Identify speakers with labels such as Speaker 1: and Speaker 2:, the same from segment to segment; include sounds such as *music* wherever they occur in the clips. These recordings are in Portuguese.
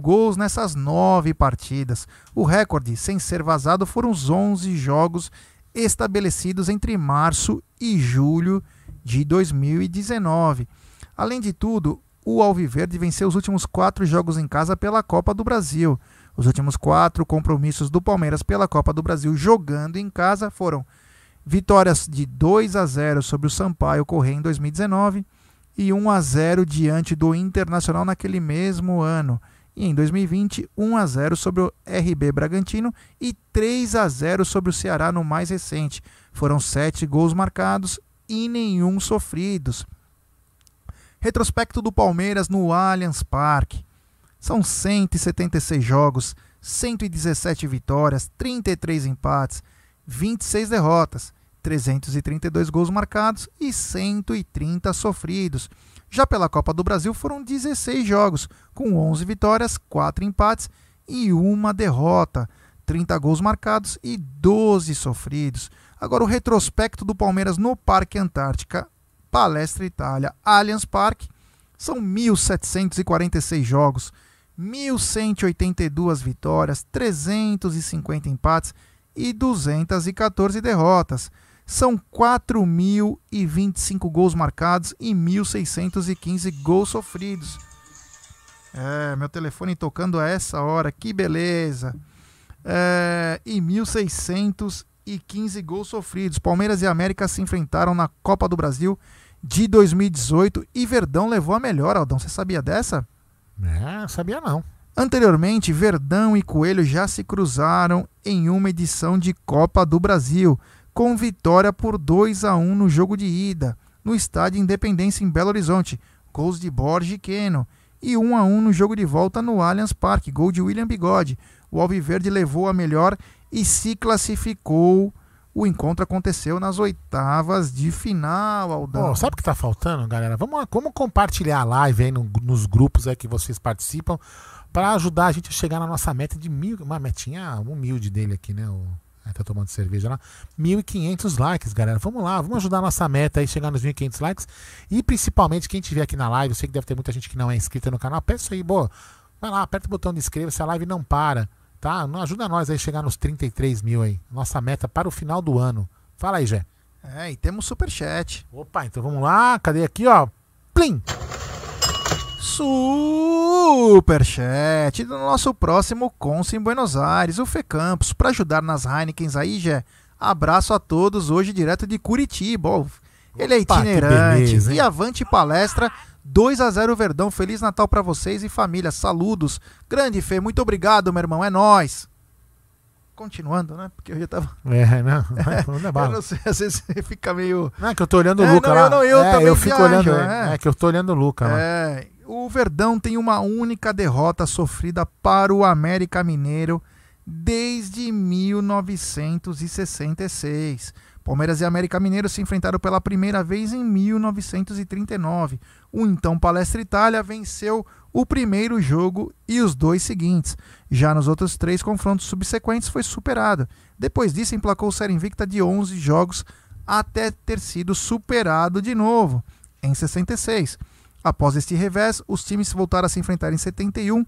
Speaker 1: gols nessas nove partidas. O recorde, sem ser vazado, foram os 11 jogos estabelecidos entre março e julho de 2019. Além de tudo, o Alviverde venceu os últimos quatro jogos em casa pela Copa do Brasil. Os últimos quatro compromissos do Palmeiras pela Copa do Brasil jogando em casa foram vitórias de 2 a 0 sobre o Sampaio Correia em 2019 e 1 a 0 diante do Internacional naquele mesmo ano. E em 2020, 1 a 0 sobre o RB Bragantino e 3 a 0 sobre o Ceará no mais recente. Foram sete gols marcados e nenhum sofridos. Retrospecto do Palmeiras no Allianz Parque. São 176 jogos, 117 vitórias, 33 empates, 26 derrotas, 332 gols marcados e 130 sofridos. Já pela Copa do Brasil foram 16 jogos, com 11 vitórias, 4 empates e uma derrota, 30 gols marcados e 12 sofridos. Agora o retrospecto do Palmeiras no Parque Antártica, Palestra Itália, Allianz Parque, são 1.746 jogos, 1.182 vitórias, 350 empates e 214 derrotas. São 4.025 gols marcados e 1.615 gols sofridos. É, meu telefone tocando a essa hora, que beleza. É, e 1.615 gols sofridos. Palmeiras e América se enfrentaram na Copa do Brasil de 2018 e Verdão levou a melhor, Aldão. Você sabia dessa?
Speaker 2: É, sabia não.
Speaker 1: Anteriormente, Verdão e Coelho já se cruzaram em uma edição de Copa do Brasil, com vitória por 2 a 1 no jogo de ida, no estádio Independência em Belo Horizonte, gols de Borges e Keno, e 1 a 1 no jogo de volta no Allianz Parque, gol de William Bigode. O Alviverde levou a melhor e se classificou. O encontro aconteceu nas oitavas de final, Aldão.
Speaker 2: Oh, sabe o que tá faltando, galera? Vamos, vamos compartilhar a live aí no, nos grupos aí que vocês participam para ajudar a gente a chegar na nossa meta de mil, uma metinha humilde dele aqui, né? O, tá tomando cerveja lá. 1.500 likes, galera. Vamos lá, vamos ajudar a nossa meta aí, chegar nos 1.500 likes. E principalmente quem estiver aqui na live, eu sei que deve ter muita gente que não é inscrita no canal. Peça aí, boa. Vai lá, aperta o botão de inscreva-se, a live não para, tá? Ajuda nós aí a chegar nos 33 mil aí. Nossa meta para o final do ano. Fala aí, Jé.
Speaker 1: É, e temos superchat.
Speaker 2: Opa, então vamos lá. Cadê aqui, ó? Plim!
Speaker 1: Superchat do nosso próximo Consul em Buenos Aires, o Fê Campos, para ajudar nas Heinekens aí, Jé. Abraço a todos, hoje direto de Curitiba. Ó, ele é itinerante. Beleza, e avante palestra 2 a 0 Verdão. Feliz Natal para vocês e família. Saludos. Grande Fê, muito obrigado, meu irmão. É nós. Continuando, né? Porque eu já tava.
Speaker 2: É, não.
Speaker 1: não *laughs* é eu não sei, às vezes você fica meio.
Speaker 2: Não, é que eu tô olhando o
Speaker 1: é,
Speaker 2: Luca
Speaker 1: não,
Speaker 2: lá.
Speaker 1: Eu, não, eu,
Speaker 2: é, eu fico viajo, olhando. É. é. que eu tô olhando o Luca.
Speaker 1: É, o Verdão tem uma única derrota sofrida para o América Mineiro desde 1966. Palmeiras e América Mineiro se enfrentaram pela primeira vez em 1939. O então Palestra Itália venceu o primeiro jogo e os dois seguintes. Já nos outros três confrontos subsequentes foi superado. Depois disso, emplacou série invicta de 11 jogos até ter sido superado de novo em 66. Após este revés, os times voltaram a se enfrentar em 71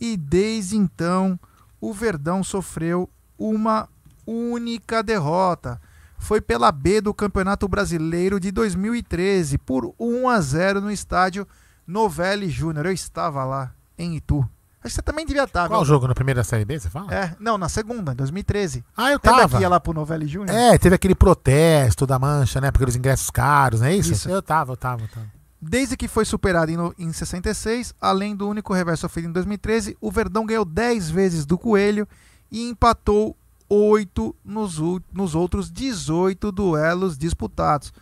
Speaker 1: e desde então o Verdão sofreu uma única derrota. Foi pela B do Campeonato Brasileiro de 2013 por 1 a 0 no estádio Novelli Júnior. Eu estava lá em Itu. Acho que você também devia estar.
Speaker 2: Qual jogo? Na primeira Série B, você fala?
Speaker 1: É, não, na segunda, em 2013.
Speaker 2: Ah, eu tava.
Speaker 1: Lembra que ia lá pro Novelli Júnior?
Speaker 2: É, teve aquele protesto da Mancha, né? Porque os ingressos caros, não é isso?
Speaker 1: Isso.
Speaker 2: Eu tava, eu tava, eu tava.
Speaker 1: Desde que foi superado em, em 66, além do único reverso sofrido em 2013, o Verdão ganhou 10 vezes do Coelho e empatou 8 nos, nos outros 18 duelos disputados.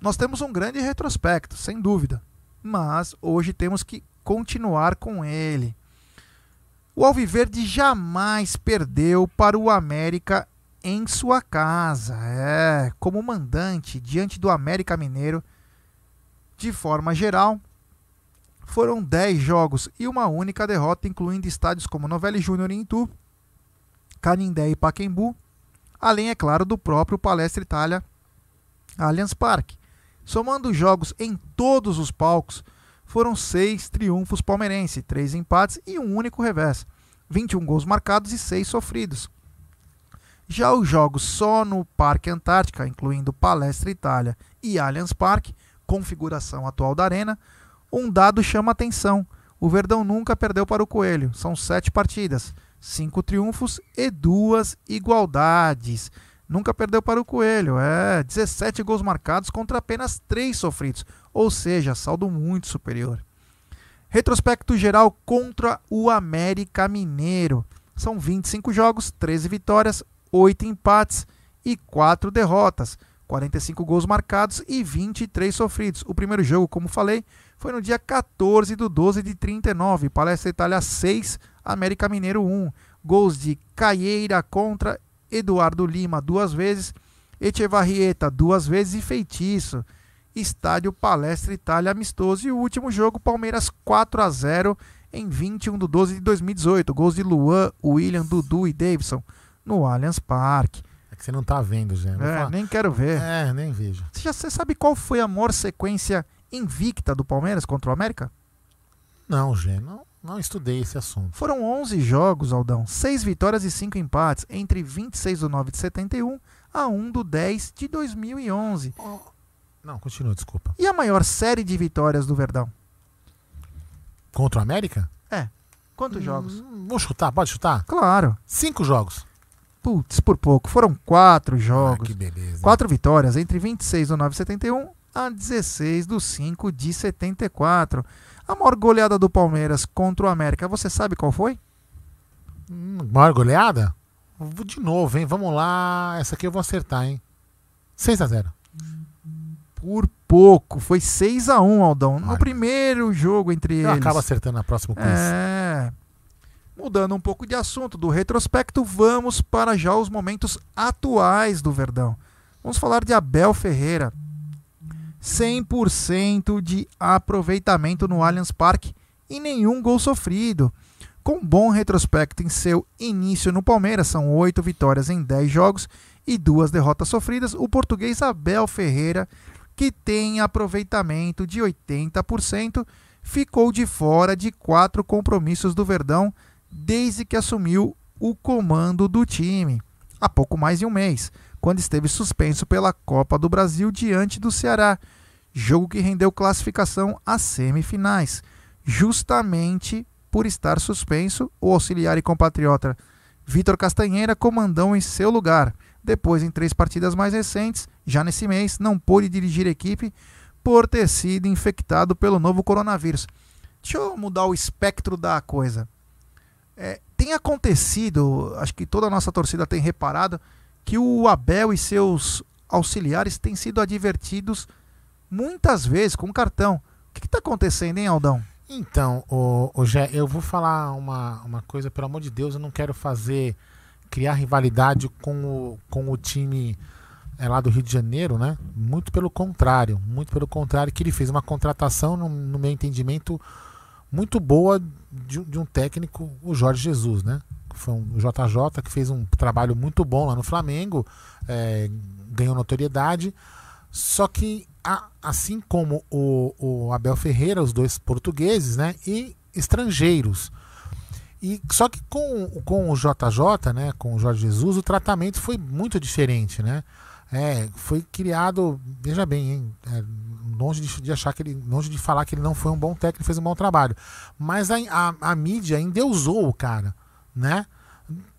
Speaker 1: Nós temos um grande retrospecto, sem dúvida, mas hoje temos que continuar com ele. O Alviverde jamais perdeu para o América em sua casa. É, como mandante diante do América Mineiro, de forma geral, foram 10 jogos e uma única derrota, incluindo estádios como Novelli Júnior em Itu, Canindé e Paquembu, além, é claro, do próprio Palestra Itália Allianz Parque. Somando jogos em todos os palcos, foram seis triunfos palmeirenses, três empates e um único revés. 21 gols marcados e 6 sofridos. Já os jogos só no Parque Antártica, incluindo Palestra Itália e Allianz Parque, configuração atual da arena, um dado chama atenção. O Verdão nunca perdeu para o Coelho. São sete partidas, cinco triunfos e duas igualdades. Nunca perdeu para o Coelho. É 17 gols marcados contra apenas três sofridos, ou seja, saldo muito superior. Retrospecto geral contra o América Mineiro. São 25 jogos, 13 vitórias, 8 empates e 4 derrotas. 45 gols marcados e 23 sofridos. O primeiro jogo, como falei, foi no dia 14 do 12 de 39. Palestra Itália 6, América Mineiro 1. Gols de Caieira contra Eduardo Lima duas vezes, Echevarrieta duas vezes e Feitiço. Estádio Palestra Itália amistoso. E o último jogo, Palmeiras 4 a 0 em 21 de 12 de 2018. Gols de Luan, William, Dudu e Davidson no Allianz Parque.
Speaker 2: Que você não tá vendo, Zé.
Speaker 1: É, nem quero ver.
Speaker 2: É, nem vejo.
Speaker 1: Você já você sabe qual foi a maior sequência invicta do Palmeiras contra o América?
Speaker 2: Não, Gê, não, não estudei esse assunto.
Speaker 1: Foram 11 jogos, Aldão. 6 vitórias e 5 empates entre 26 de 9 de 71 a 1 do 10 de 2011.
Speaker 2: Oh, não, continua, desculpa.
Speaker 1: E a maior série de vitórias do Verdão?
Speaker 2: Contra o América?
Speaker 1: É. Quantos hum, jogos?
Speaker 2: Vou chutar, pode chutar?
Speaker 1: Claro.
Speaker 2: Cinco jogos.
Speaker 1: Putz, por pouco. Foram quatro jogos.
Speaker 2: Ah, que beleza.
Speaker 1: Quatro vitórias entre 26 do 9 de 71 a 16 do 5 de 74. A maior goleada do Palmeiras contra o América, você sabe qual foi?
Speaker 2: Hum, maior goleada? De novo, hein? Vamos lá. Essa aqui eu vou acertar, hein? 6 a 0
Speaker 1: Por pouco. Foi 6 a 1 Aldão. No primeiro jogo entre eu eles.
Speaker 2: Acaba acertando na próxima quiz.
Speaker 1: É. Mudando um pouco de assunto do retrospecto, vamos para já os momentos atuais do Verdão. Vamos falar de Abel Ferreira. 100% de aproveitamento no Allianz Parque e nenhum gol sofrido. Com bom retrospecto em seu início no Palmeiras, são oito vitórias em 10 jogos e duas derrotas sofridas, o português Abel Ferreira, que tem aproveitamento de 80%, ficou de fora de quatro compromissos do Verdão desde que assumiu o comando do time, há pouco mais de um mês, quando esteve suspenso pela Copa do Brasil diante do Ceará, jogo que rendeu classificação às semifinais. Justamente por estar suspenso, o auxiliar e compatriota Vitor Castanheira comandou em seu lugar. Depois, em três partidas mais recentes, já nesse mês, não pôde dirigir a equipe por ter sido infectado pelo novo coronavírus. Deixa eu mudar o espectro da coisa. É, tem acontecido, acho que toda a nossa torcida tem reparado, que o Abel e seus auxiliares têm sido advertidos muitas vezes com cartão. O que está acontecendo, hein, Aldão?
Speaker 2: Então, o, o Gé, eu vou falar uma, uma coisa, pelo amor de Deus, eu não quero fazer, criar rivalidade com o, com o time é, lá do Rio de Janeiro, né? Muito pelo contrário, muito pelo contrário, que ele fez uma contratação, no, no meu entendimento, muito boa de, de, um técnico, o Jorge Jesus, né? Foi um JJ que fez um trabalho muito bom lá no Flamengo, é, ganhou notoriedade. Só que, a, assim como o, o, Abel Ferreira, os dois portugueses, né? E estrangeiros. E, só que com, com o JJ, né? Com o Jorge Jesus, o tratamento foi muito diferente, né? É, foi criado, veja bem, hein, é, longe de, de, achar que ele, longe de falar que ele não foi um bom técnico, fez um bom trabalho, mas a, a, a mídia endeusou o cara, né?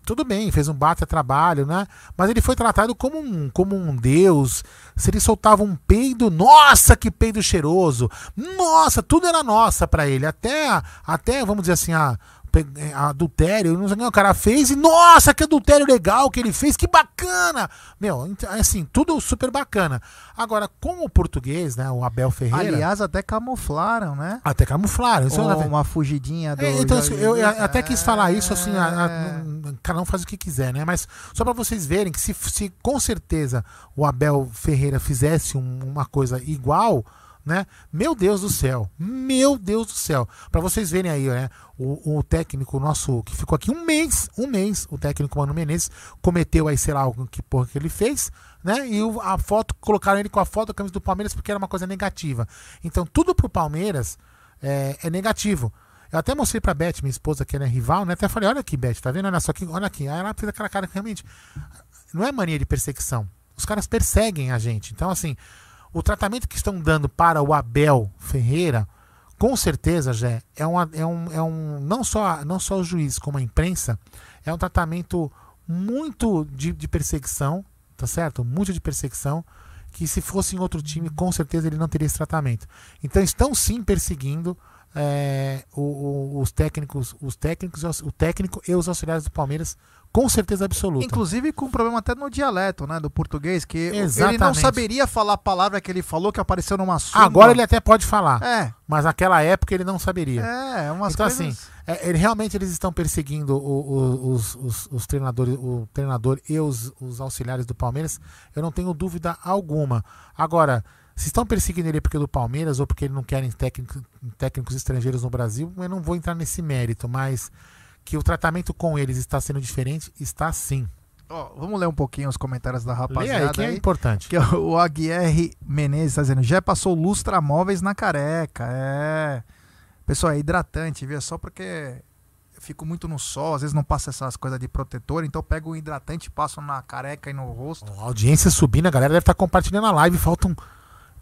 Speaker 2: Tudo bem, fez um bate trabalho, né? Mas ele foi tratado como um, como um deus. Se ele soltava um peido, nossa, que peido cheiroso! Nossa, tudo era nossa para ele. Até, até, vamos dizer assim, a, adultério, não sei o que o cara fez e nossa, que adultério legal que ele fez, que bacana! Meu, assim, tudo super bacana. Agora, com o português, né, o Abel Ferreira...
Speaker 1: Aliás, até camuflaram, né?
Speaker 2: Até camuflaram. Isso
Speaker 1: Ou uma fugidinha do...
Speaker 2: É, então, assim, eu, eu, até quis falar isso, assim, a, a, é. cada um faz o que quiser, né? Mas só para vocês verem que se, se com certeza o Abel Ferreira fizesse um, uma coisa igual né? Meu Deus do céu, meu Deus do céu. Para vocês verem aí, né? O, o, técnico nosso que ficou aqui um mês, um mês, o técnico Mano Menezes cometeu aí, sei lá, algo que porra que ele fez, né? E o, a foto, colocaram ele com a foto da camisa do Palmeiras porque era uma coisa negativa. Então, tudo pro Palmeiras é, é negativo. Eu até mostrei pra Beth, minha esposa, que é rival, né? Até falei, olha aqui, Beth, tá vendo? Olha só aqui, olha aqui. Aí ela fez aquela cara que realmente. Não é mania de perseguição. Os caras perseguem a gente. Então, assim, o tratamento que estão dando para o Abel Ferreira, com certeza, já é, uma, é, um, é um. Não só, não só o juiz, como a imprensa, é um tratamento muito de, de perseguição, tá certo? Muito de perseguição. Que se fosse em outro time, com certeza ele não teria esse tratamento. Então estão sim perseguindo é, o, o, os técnicos, os técnicos, o técnico e os auxiliares do Palmeiras com certeza absoluta.
Speaker 1: Inclusive com problema até no dialeto, né, do português, que
Speaker 2: Exatamente.
Speaker 1: ele não saberia falar a palavra que ele falou que apareceu numa súmula.
Speaker 2: Agora ele até pode falar.
Speaker 1: É.
Speaker 2: Mas naquela época ele não saberia.
Speaker 1: É, umas
Speaker 2: então
Speaker 1: coisas...
Speaker 2: assim, é, ele, realmente eles estão perseguindo o, o, os, os, os, treinadores, o treinador e os, os auxiliares do Palmeiras. Eu não tenho dúvida alguma. Agora, se estão perseguindo ele porque é do Palmeiras ou porque ele não querem técnico, técnicos estrangeiros no Brasil, eu não vou entrar nesse mérito, mas que o tratamento com eles está sendo diferente, está sim.
Speaker 1: Oh, vamos ler um pouquinho os comentários da rapaziada.
Speaker 2: Aí, que é
Speaker 1: aí,
Speaker 2: importante.
Speaker 1: Que o Aguirre Menezes está dizendo: já passou lustra móveis na careca. É. Pessoal, é hidratante, viu? É só porque eu fico muito no sol, às vezes não passa essas coisas de protetor, então eu pego um hidratante, passo na careca e no rosto.
Speaker 2: A audiência subindo, a galera deve estar compartilhando a live. Faltam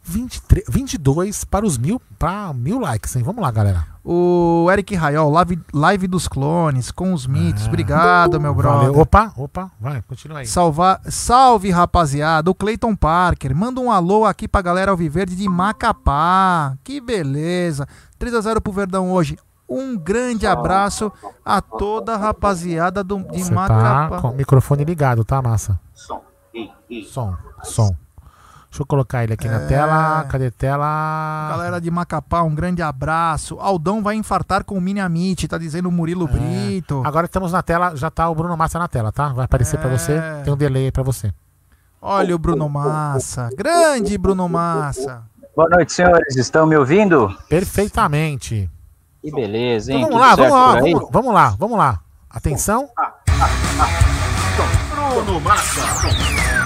Speaker 2: 23, 22 para os mil, para mil likes, hein? Vamos lá, galera.
Speaker 1: O Eric Raiol, live, live dos clones, com os mitos. Ah, Obrigado, meu brother. Valeu.
Speaker 2: Opa, opa, vai, continua aí.
Speaker 1: Salva, salve, rapaziada. O Clayton Parker, manda um alô aqui pra galera Alviverde de Macapá. Que beleza. 3 a 0 pro Verdão hoje. Um grande abraço a toda a rapaziada do, de
Speaker 2: Você
Speaker 1: Macapá.
Speaker 2: Tá com o microfone ligado, tá, massa? Som. Som, som. Deixa eu colocar ele aqui é... na tela. Cadê tela?
Speaker 1: Galera de Macapá, um grande abraço. Aldão vai infartar com o Mini Amit, tá dizendo o Murilo é... Brito.
Speaker 2: Agora estamos na tela, já tá o Bruno Massa na tela, tá? Vai aparecer é... para você. Tem um delay aí pra você.
Speaker 1: Olha o Bruno Massa. Grande Bruno Massa.
Speaker 3: Boa noite, senhores. Estão me ouvindo?
Speaker 2: Perfeitamente.
Speaker 3: Que beleza, hein?
Speaker 2: Então, vamos, lá, vamos, lá, vamos, vamos lá, vamos lá. Atenção.
Speaker 3: Bruno Massa.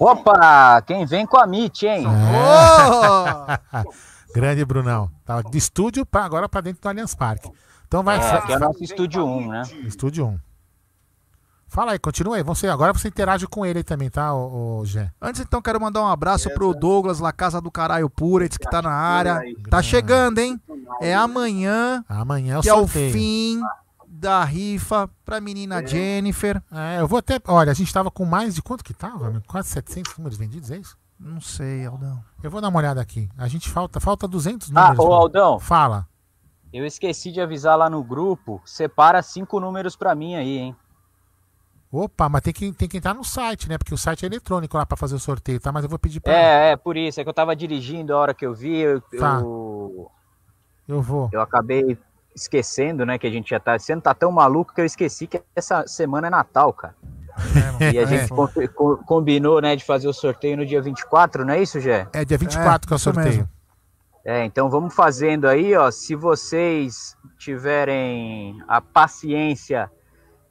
Speaker 3: Opa, quem vem com a MIT, hein?
Speaker 2: É. *laughs* Oh! Grande Brunão. Tava de estúdio para agora para dentro do Allianz Parque. Então vai.
Speaker 3: É, que é o nosso estúdio 1, né?
Speaker 2: Estúdio 1. Fala aí, continua aí. Você, agora você interage com ele aí também, tá, o, o Gé?
Speaker 1: Antes, então, quero mandar um abraço pro Douglas, La Casa do Caralho Puretz, que tá na área. Tá chegando, hein? É amanhã.
Speaker 2: Amanhã é o
Speaker 1: que sorteio. é o fim da rifa pra menina Jennifer.
Speaker 2: É, eu vou até. Olha, a gente tava com mais de quanto que tava? Quase 700 números vendidos, é isso?
Speaker 1: Não sei, Aldão.
Speaker 2: Eu vou dar uma olhada aqui. A gente falta, falta 200
Speaker 3: ah, números. Ah, ô Aldão.
Speaker 2: Fala.
Speaker 3: Eu esqueci de avisar lá no grupo. Separa cinco números pra mim aí, hein?
Speaker 2: Opa, mas tem que, tem que entrar no site, né? Porque o site é eletrônico lá pra fazer o sorteio, tá? Mas eu vou pedir pra.
Speaker 3: É, é, por isso. É que eu tava dirigindo a hora que eu vi. Eu,
Speaker 2: tá.
Speaker 3: eu...
Speaker 2: eu vou.
Speaker 3: Eu acabei esquecendo, né, que a gente já tá. Não tá tão maluco que eu esqueci que essa semana é Natal, cara. É, e a gente é. combinou, né, de fazer o sorteio no dia 24, não é isso, Gé?
Speaker 2: É, dia 24 é, que é o sorteio. Mesmo.
Speaker 3: É, então vamos fazendo aí, ó. Se vocês tiverem a paciência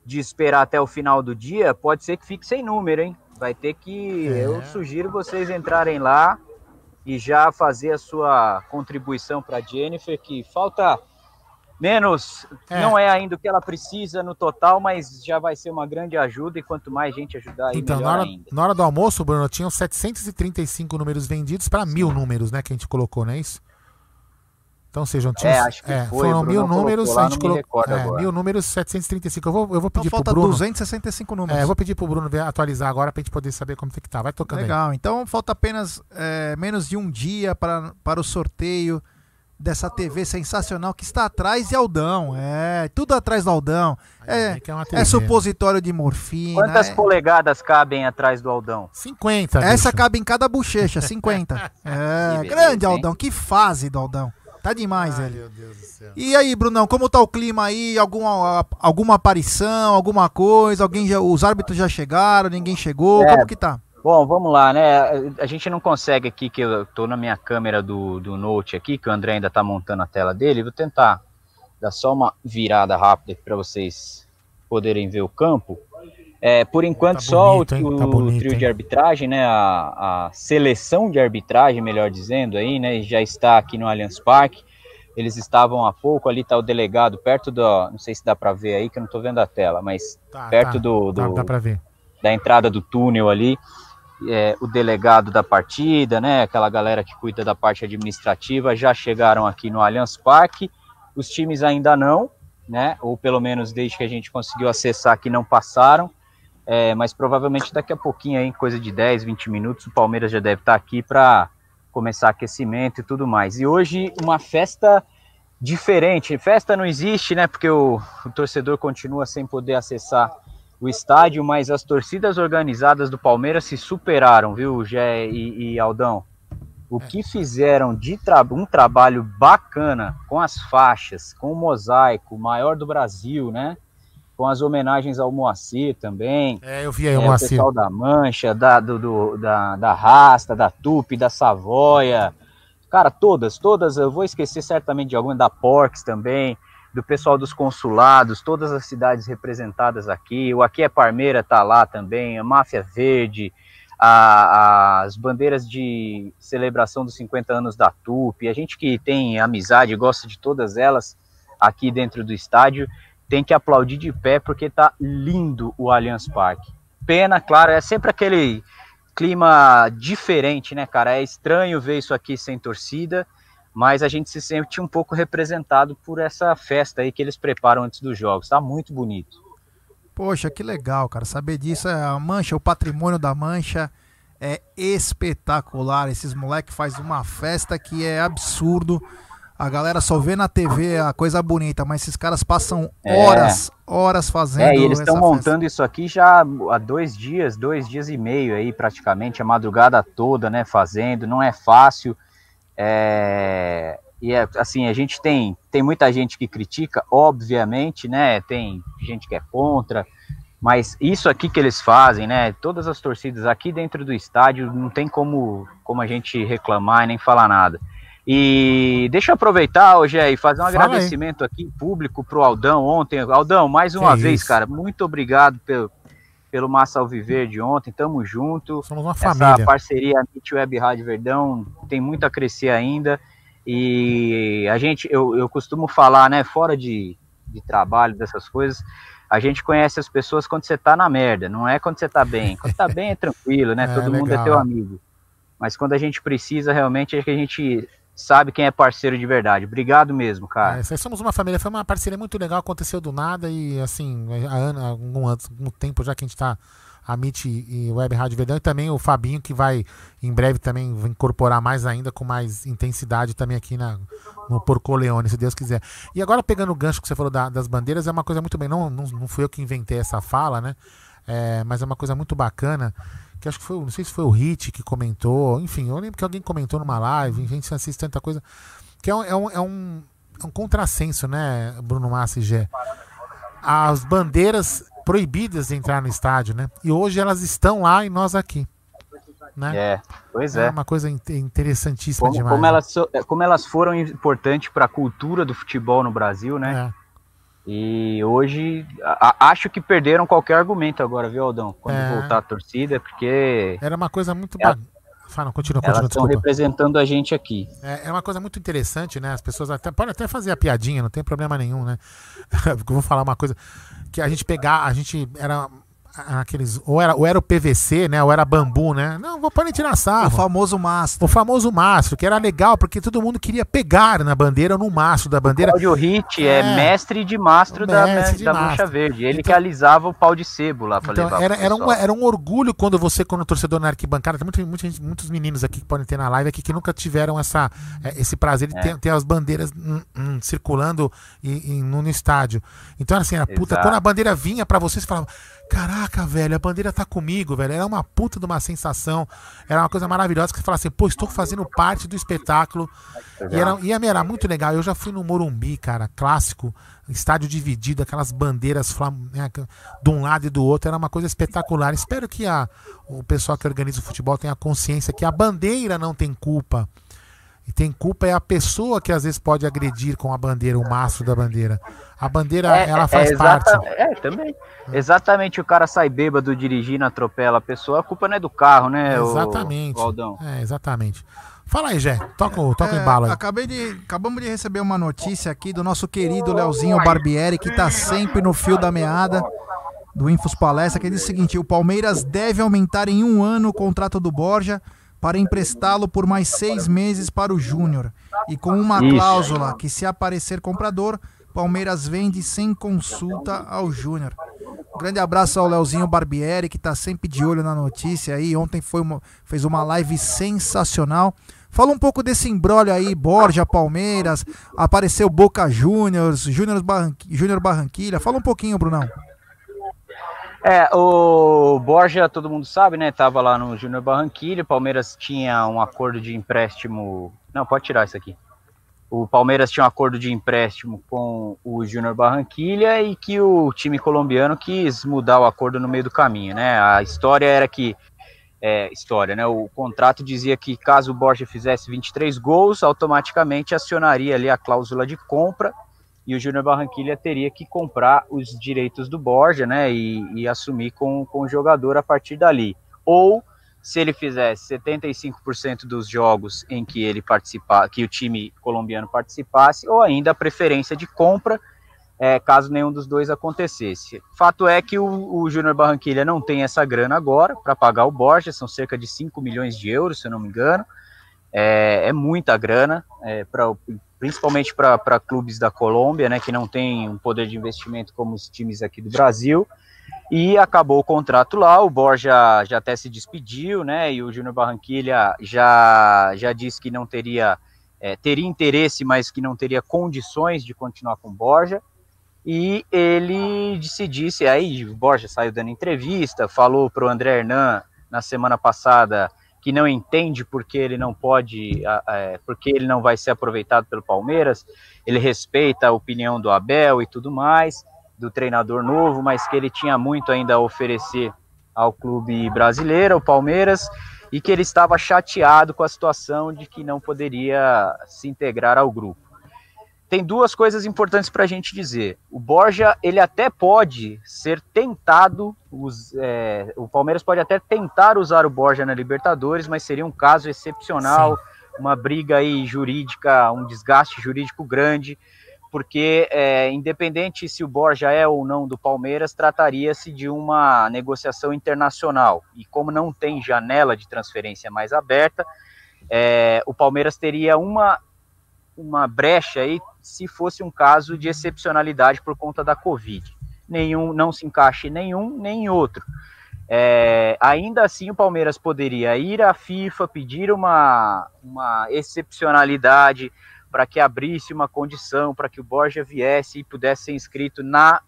Speaker 3: de esperar até o final do dia, pode ser que fique sem número, hein? Vai ter que. É. Eu sugiro vocês entrarem lá e já fazer a sua contribuição para Jennifer, que falta menos, é. não é ainda o que ela precisa no total, mas já vai ser uma grande ajuda e quanto mais gente ajudar aí,
Speaker 2: então, na hora,
Speaker 3: ainda.
Speaker 2: na hora do almoço, Bruno, tinham 735 números vendidos para mil números, né, que a gente colocou, não é isso? Então sejam tinha,
Speaker 3: é, acho que é,
Speaker 2: foi, foram mil números,
Speaker 3: lá, a gente colocou
Speaker 2: é, mil números 735. Eu vou, eu vou pedir
Speaker 1: então,
Speaker 2: pro Bruno.
Speaker 1: 265 números.
Speaker 2: É, eu vou pedir pro Bruno atualizar agora pra gente poder saber como tem que tá. Vai tocando
Speaker 1: Legal.
Speaker 2: Aí.
Speaker 1: Então falta apenas é, menos de um dia para, para o sorteio dessa TV sensacional que está atrás de Aldão. É, tudo atrás do Aldão. É, é, é supositório de morfina.
Speaker 3: Quantas
Speaker 1: é...
Speaker 3: polegadas cabem atrás do Aldão?
Speaker 2: 50.
Speaker 1: Essa bicho. cabe em cada bochecha, 50. *laughs* é, beleza, grande hein? Aldão, que fase do Aldão. Tá demais, Ai, ele. E aí, Brunão, como tá o clima aí? Alguma, alguma aparição, alguma coisa? Alguém já, os árbitros já chegaram, ninguém chegou? É, como que tá?
Speaker 3: Bom, vamos lá, né? A gente não consegue aqui, que eu tô na minha câmera do, do Note aqui, que o André ainda tá montando a tela dele. Vou tentar dar só uma virada rápida para vocês poderem ver o campo. É, por enquanto, tá só bonito, o, tá bonito, trio hein? de arbitragem, né? A, a, seleção de arbitragem, melhor dizendo, aí, né? Já está aqui no Allianz Parque. Eles estavam há pouco, ali está o delegado, perto do. Não sei se dá para ver aí, que eu não estou vendo a tela, mas tá, perto tá, do, do da entrada do túnel ali. É, o delegado da partida, né? Aquela galera que cuida da parte administrativa, já chegaram aqui no Allianz Parque. Os times ainda não, né? Ou pelo menos desde que a gente conseguiu acessar aqui não passaram. É, mas provavelmente daqui a pouquinho, aí, coisa de 10, 20 minutos, o Palmeiras já deve estar aqui para começar aquecimento e tudo mais. E hoje uma festa diferente. Festa não existe, né? Porque o, o torcedor continua sem poder acessar o estádio, mas as torcidas organizadas do Palmeiras se superaram, viu, Gé e, e Aldão? O que fizeram de tra um trabalho bacana com as faixas, com o mosaico, maior do Brasil, né? com as homenagens ao Moacir também.
Speaker 2: É, eu vi aí o é, Moacir. O
Speaker 3: pessoal da Mancha, da, do, do, da, da Rasta, da Tupi, da Savoia. Cara, todas, todas, eu vou esquecer certamente de alguma, da Porks também, do pessoal dos consulados, todas as cidades representadas aqui. O Aqui é Parmeira tá lá também, a Máfia Verde, a, as bandeiras de celebração dos 50 anos da Tupi. A gente que tem amizade, gosta de todas elas aqui dentro do estádio tem que aplaudir de pé porque tá lindo o Allianz Parque. Pena, claro, é sempre aquele clima diferente, né, cara? É estranho ver isso aqui sem torcida, mas a gente se sente um pouco representado por essa festa aí que eles preparam antes dos jogos. Tá muito bonito.
Speaker 1: Poxa, que legal, cara. Saber disso, é a Mancha, o patrimônio da Mancha é espetacular. Esses moleques fazem uma festa que é absurdo. A galera só vê na TV a coisa bonita, mas esses caras passam horas, é. horas fazendo.
Speaker 3: É, e eles estão montando isso aqui já há dois dias, dois dias e meio aí, praticamente, a madrugada toda, né? Fazendo, não é fácil. É, e é, assim, a gente tem, tem muita gente que critica, obviamente, né? Tem gente que é contra, mas isso aqui que eles fazem, né? Todas as torcidas aqui dentro do estádio, não tem como, como a gente reclamar e nem falar nada. E deixa eu aproveitar hoje e fazer um Fala agradecimento aí. aqui público pro Aldão ontem. Aldão, mais uma que vez, isso? cara, muito obrigado pelo, pelo Massa Alviver de ontem. Tamo junto.
Speaker 2: Somos uma família.
Speaker 3: Essa parceria Nit Web Rádio Verdão tem muito a crescer ainda. E a gente, eu, eu costumo falar, né, fora de, de trabalho, dessas coisas, a gente conhece as pessoas quando você tá na merda, não é quando você tá bem. Quando tá bem é tranquilo, né? *laughs* É, Todo legal. mundo é teu amigo. Mas quando a gente precisa, realmente, é que a gente sabe quem é parceiro de verdade. Obrigado mesmo, cara.
Speaker 2: É, somos uma família, foi uma parceria muito legal, aconteceu do nada e assim, há, há algum, algum tempo já que a gente está a MIT e Web Rádio Verdão e também o Fabinho que vai em breve também incorporar mais ainda com mais intensidade também aqui na, no Porco Leone, se Deus quiser. E agora pegando o gancho que você falou da, das bandeiras, é uma coisa muito bem, não, não, não fui eu que inventei essa fala, né? É, mas é uma coisa muito bacana que acho que foi, não sei se foi o Hit que comentou, enfim, eu lembro que alguém comentou numa live, a gente assiste tanta coisa, que é um, é um, é um, é um contrassenso, né, Bruno Massa e Gé? As bandeiras proibidas de entrar no estádio, né? E hoje elas estão lá e nós aqui. Né?
Speaker 3: É, pois é.
Speaker 2: É uma coisa interessantíssima
Speaker 3: como,
Speaker 2: demais.
Speaker 3: Como elas, como elas foram importantes para a cultura do futebol no Brasil, né? E hoje a, acho que perderam qualquer argumento agora, viu, Aldão? Quando é. voltar a torcida, porque.
Speaker 2: Era uma coisa muito. É, Fala, continua,
Speaker 3: continua, Elas estão representando a gente aqui.
Speaker 2: É, é, uma coisa muito interessante, né? As pessoas até podem até fazer a piadinha, não tem problema nenhum, né? *laughs* Eu vou falar uma coisa que a gente pegar, a gente era aqueles. Ou era, ou era o PVC, né? Ou era bambu, né? Não, vou para tirar sarro.
Speaker 1: O famoso mastro.
Speaker 2: O famoso mastro, que era legal, porque todo mundo queria pegar na bandeira, no mastro da bandeira. O
Speaker 3: Claudio Hit é, é, mestre de mastro mestre da, de da Mancha Verde. Ele então, que alisava o pau de sebo lá pra
Speaker 2: então,
Speaker 3: levar
Speaker 2: era, era, um, era um orgulho quando você, quando torcedor na arquibancada, tem muita, muita, muitos meninos aqui que podem ter na live aqui que nunca tiveram essa, é, esse prazer de é. ter, ter, as bandeiras hum, hum, circulando e, e, no, no, estádio. Então, assim, a puta, quando a bandeira vinha para você, você falava Caraca, velho, a bandeira tá comigo, velho. Era uma puta de uma sensação. Era uma coisa maravilhosa que você fala assim, pô, estou fazendo parte do espetáculo. E era, e era muito legal. Eu já fui no Morumbi, cara, clássico, estádio dividido, aquelas bandeiras né, de um lado e do outro. Era uma coisa espetacular. Espero que a, o pessoal que organiza o futebol tenha consciência que a bandeira não tem culpa. E tem culpa é a pessoa que às vezes pode agredir com a bandeira, o mastro da bandeira. A bandeira, é, ela faz é parte.
Speaker 3: É, também. Exatamente, o cara sai bêbado dirigindo, atropela a pessoa, a culpa não é do carro, né?
Speaker 2: Exatamente. O, o Aldão. É, exatamente. Fala aí, Jé. Toca, toca o embalo aí.
Speaker 1: Acabei de, acabamos de receber uma notícia aqui do nosso querido Leozinho Barbieri, que tá sempre no fio da meada do Infos Palestra, que diz o seguinte: o Palmeiras deve aumentar em um ano o contrato do Borja para emprestá-lo por mais seis meses para o Júnior. E com uma
Speaker 3: Isso.
Speaker 1: cláusula que, se aparecer comprador, Palmeiras vende sem consulta ao Júnior. Um grande abraço ao Leozinho Barbieri, que está sempre de olho na notícia aí. Ontem foi uma- fez uma live sensacional. Fala um pouco desse embrólio aí, Borja, Palmeiras, apareceu Boca Juniors, Júnior Barranqui- Júnior Barranquilha. Fala um pouquinho, Brunão.
Speaker 3: É, o Borja, todo mundo sabe, né? Tava lá no Júnior Barranquilha. O Palmeiras tinha um acordo de empréstimo. Não, pode tirar isso aqui. O Palmeiras tinha um acordo de empréstimo com o Júnior Barranquilha e que o time colombiano quis mudar o acordo no meio do caminho, né? A história era que. É, história, né? O contrato dizia que caso o Borja fizesse 23 gols, automaticamente acionaria ali a cláusula de compra e o Júnior Barranquilha teria que comprar os direitos do Borja, né, e, e assumir com, com o jogador a partir dali. Ou, se ele fizesse 75% dos jogos em que ele participar, que o time colombiano participasse, ou ainda a preferência de compra, é, caso nenhum dos dois acontecesse. Fato é que o, o Júnior Barranquilha não tem essa grana agora para pagar o Borja, são cerca de 5 milhões de euros, se eu não me engano. É, é muita grana, é, pra, principalmente para clubes da Colômbia, né, que não tem um poder de investimento como os times aqui do Brasil. E acabou o contrato lá, o Borja já até se despediu, né? E o Júnior Barranquilha já, já disse que não teria, é, teria interesse, mas que não teria condições de continuar com o Borja. E ele se disse aí, o Borja saiu dando entrevista, falou para o André Hernan na semana passada que não entende porque ele não pode, é, porque ele não vai ser aproveitado pelo Palmeiras. Ele respeita a opinião do Abel e tudo mais, do treinador novo, mas que ele tinha muito ainda a oferecer ao clube brasileiro, o Palmeiras, e que ele estava chateado com a situação de que não poderia se integrar ao grupo. Tem duas coisas importantes para a gente dizer. O Borja, ele até pode ser tentado, os, é, o Palmeiras pode até tentar usar o Borja na Libertadores, mas seria um caso excepcional, Sim. uma briga aí jurídica, um desgaste jurídico grande, porque é, independente se o Borja é ou não do Palmeiras, trataria-se de uma negociação internacional. E como não tem janela de transferência mais aberta, é, o Palmeiras teria uma, uma brecha aí se fosse um caso de excepcionalidade por conta da Covid. Nenhum, não se encaixe nenhum nem outro. É, ainda assim, o Palmeiras poderia ir à FIFA, pedir uma, uma excepcionalidade para que abrisse uma condição para que o Borja viesse e pudesse ser inscrito na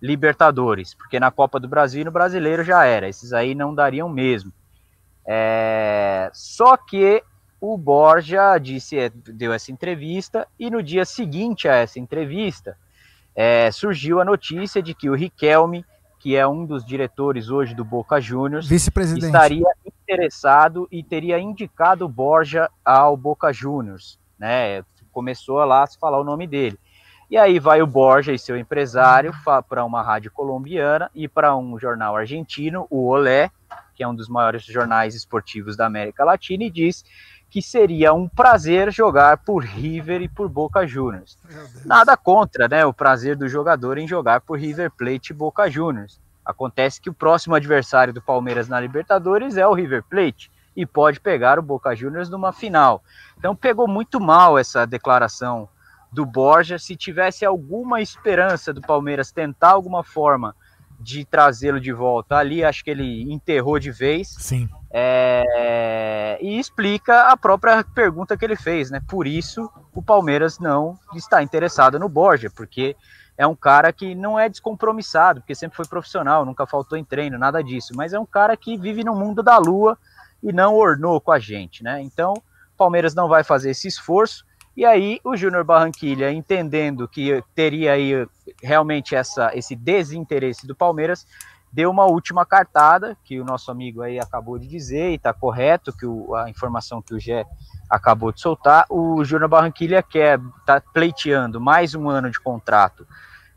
Speaker 3: Libertadores, porque na Copa do Brasil e no Brasileiro já era, esses aí não dariam mesmo. É, só que o Borja disse, deu essa entrevista, e no dia seguinte a essa entrevista, é, surgiu a notícia de que o Riquelme, que é um dos diretores hoje do Boca Juniors, estaria interessado e teria indicado o Borja ao Boca Juniors, né? Começou lá a se falar o nome dele. E aí vai o Borja e seu empresário para uma rádio colombiana e para um jornal argentino, o Olé, que é um dos maiores jornais esportivos da América Latina, e diz que seria um prazer jogar por River e por Boca Juniors. Nada contra, né, o prazer do jogador em jogar por River Plate e Boca Juniors. Acontece que o próximo adversário do Palmeiras na Libertadores é o River Plate e pode pegar o Boca Juniors numa final. Então pegou muito mal essa declaração do Borja. Se tivesse alguma esperança do Palmeiras tentar alguma forma de trazê-lo de volta ali, acho que ele enterrou de vez.
Speaker 2: Sim.
Speaker 3: É, e explica a própria pergunta que ele fez, né? Por isso o Palmeiras não está interessado no Borja, porque é um cara que não é descompromissado, porque sempre foi profissional, nunca faltou em treino, nada disso, mas é um cara que vive no mundo da lua e não ornou com a gente, né? Então, o Palmeiras não vai fazer esse esforço. E aí o Júnior Barranquilha, entendendo que teria aí realmente essa, esse desinteresse do Palmeiras, deu uma última cartada, que o nosso amigo aí acabou de dizer, e está correto, que o, a informação que o Gé acabou de soltar, o Júnior Barranquilha quer, tá pleiteando mais um ano de contrato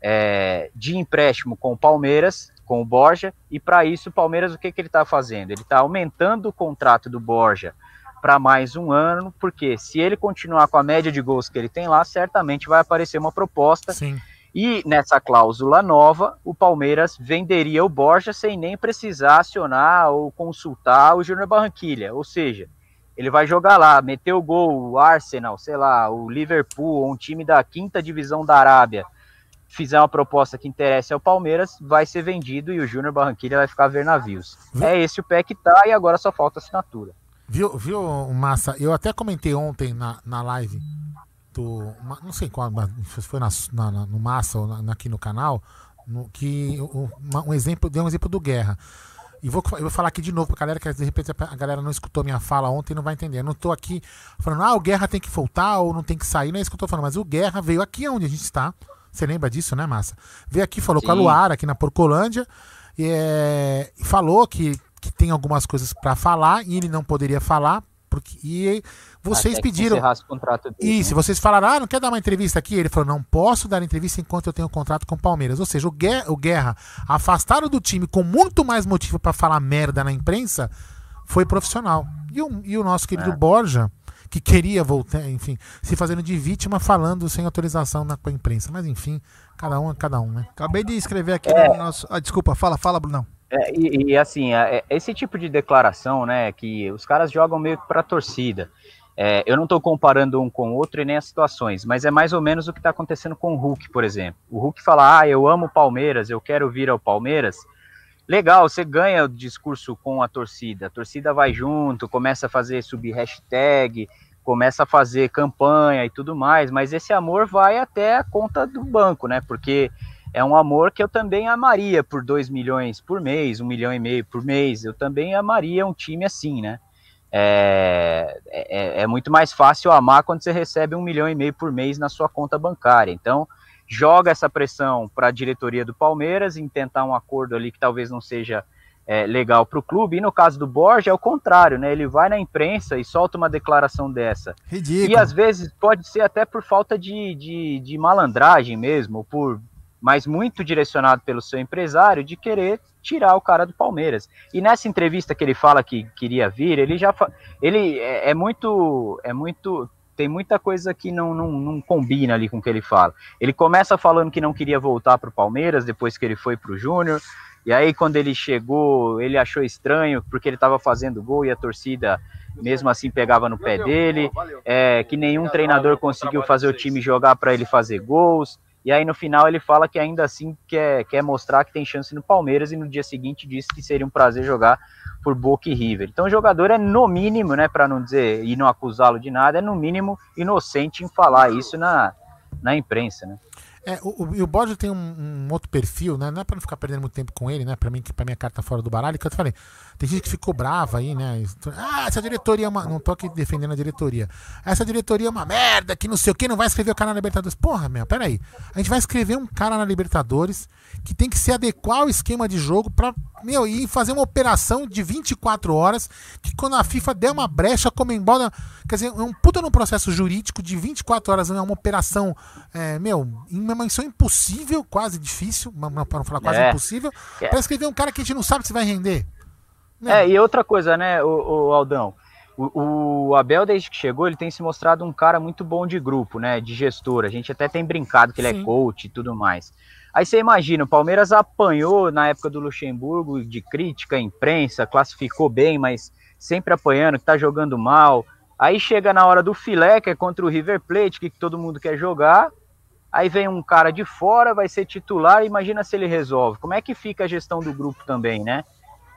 Speaker 3: é, de empréstimo com o Palmeiras, com o Borja, e para isso o Palmeiras o que, que ele está fazendo? Ele está aumentando o contrato do Borja para mais um ano, porque se ele continuar com a média de gols que ele tem lá, certamente vai aparecer uma proposta.
Speaker 2: Sim.
Speaker 3: E nessa cláusula nova, o Palmeiras venderia o Borja sem nem precisar acionar ou consultar o Júnior Barranquilha. Ou seja, ele vai jogar lá, meter o gol, o Arsenal, sei lá, o Liverpool, ou um time da quinta divisão da Arábia, fizer uma proposta que interesse ao Palmeiras, vai ser vendido e o Júnior Barranquilha vai ficar a ver navios. É esse o pé que tá e agora só falta assinatura.
Speaker 2: Viu, viu, Massa? Eu até comentei ontem na, na live do. Não sei qual, se foi na, na, no Massa ou na, aqui no canal, no, que um, um exemplo, deu um exemplo do Guerra. E vou, eu vou falar aqui de novo pra galera, que de repente a galera não escutou minha fala ontem e não vai entender. Eu não tô aqui falando, ah, o Guerra tem que voltar ou não tem que sair, não é isso que eu tô falando, mas o Guerra veio aqui onde a gente está. Você lembra disso, né, Massa? Veio aqui, falou Sim. com a Luara aqui na Porcolândia, e, é, falou que que tem algumas coisas para falar e ele não poderia falar porque e vocês Até pediram
Speaker 3: e
Speaker 2: né? se vocês falaram ah não quer dar uma entrevista aqui ele falou não posso dar entrevista enquanto eu tenho um contrato com o Palmeiras ou seja o Guerra, o Guerra afastado do time com muito mais motivo para falar merda na imprensa foi profissional e o, e o nosso querido é. Borja que queria voltar enfim se fazendo de vítima falando sem autorização na imprensa mas enfim cada um é cada um né
Speaker 1: acabei de escrever aqui é. no nosso ah, desculpa fala fala Brunão
Speaker 3: é, e, e, assim, é, esse tipo de declaração, né, que os caras jogam meio que para torcida. É, eu não estou comparando um com o outro e nem as situações, mas é mais ou menos o que está acontecendo com o Hulk, por exemplo. O Hulk fala: Ah, eu amo o Palmeiras, eu quero vir ao Palmeiras. Legal, você ganha o discurso com a torcida. A torcida vai junto, começa a fazer subir hashtag, começa a fazer campanha e tudo mais, mas esse amor vai até a conta do banco, né? Porque é um amor que eu também amaria por 2 milhões por mês, um milhão e meio por mês. Eu também amaria um time assim, né? É, é, é, muito mais fácil amar quando você recebe um milhão e meio por mês na sua conta bancária. Então, joga essa pressão para a diretoria do Palmeiras em tentar um acordo ali que talvez não seja é, legal para o clube. E no caso do Borja é o contrário, né? Ele vai na imprensa e solta uma declaração dessa.
Speaker 1: Ridículo.
Speaker 3: E às vezes pode ser até por falta de, de, de malandragem mesmo, por mas muito direcionado pelo seu empresário de querer tirar o cara do Palmeiras. E nessa entrevista que ele fala que queria vir, ele já ele é, é muito é muito tem muita coisa que não, não, não, combina ali com o que ele fala. Ele começa falando que não queria voltar para o Palmeiras depois que ele foi para o Júnior. E aí, quando ele chegou, ele achou estranho porque ele estava fazendo gol e a torcida, mesmo assim, pegava no pé dele. É, que nenhum treinador conseguiu fazer o time jogar para ele fazer gols. E aí no final ele fala que ainda assim quer, quer mostrar que tem chance no Palmeiras e no dia seguinte disse que seria um prazer jogar por Boca e River. Então o jogador é no mínimo, né, para não dizer e não acusá-lo de nada, é no mínimo inocente em falar isso na, na imprensa, né?
Speaker 2: É, o, o, o Borja tem um, um, outro perfil, né? Não é pra não ficar perdendo muito tempo com ele, né? Pra mim, que pra minha carta fora do baralho, que eu te falei. Tem gente que ficou brava aí, né? Ah, essa diretoria é uma. Não tô aqui defendendo a diretoria. Essa diretoria é uma merda, que não sei o que, não vai escrever o cara na Libertadores. Porra, meu, peraí. A gente vai escrever um cara na Libertadores que tem que se adequar ao esquema de jogo pra, meu, e fazer uma operação de 24 horas que quando a FIFA der uma brecha, como embora. Quer dizer, é um puta no processo jurídico de 24 horas, é uma operação, é, meu, em uma missão impossível, quase difícil, para não falar quase é. impossível, é. para escrever um cara que a gente não sabe se vai render.
Speaker 3: Né? É, e outra coisa, né, o, o Aldão? O, o, Abel, desde que chegou, ele tem se mostrado um cara muito bom de grupo, né? De gestor. A gente até tem brincado que ele é Sim. é coach e tudo mais. Aí você imagina, o Palmeiras apanhou na época do Luxemburgo de crítica, imprensa, classificou bem, mas sempre apanhando, que tá jogando mal. Aí chega na hora do filé, que é contra o River Plate, que todo mundo quer jogar. Aí vem um cara de fora, vai ser titular, imagina se ele resolve. Como é que fica a gestão do grupo também, né?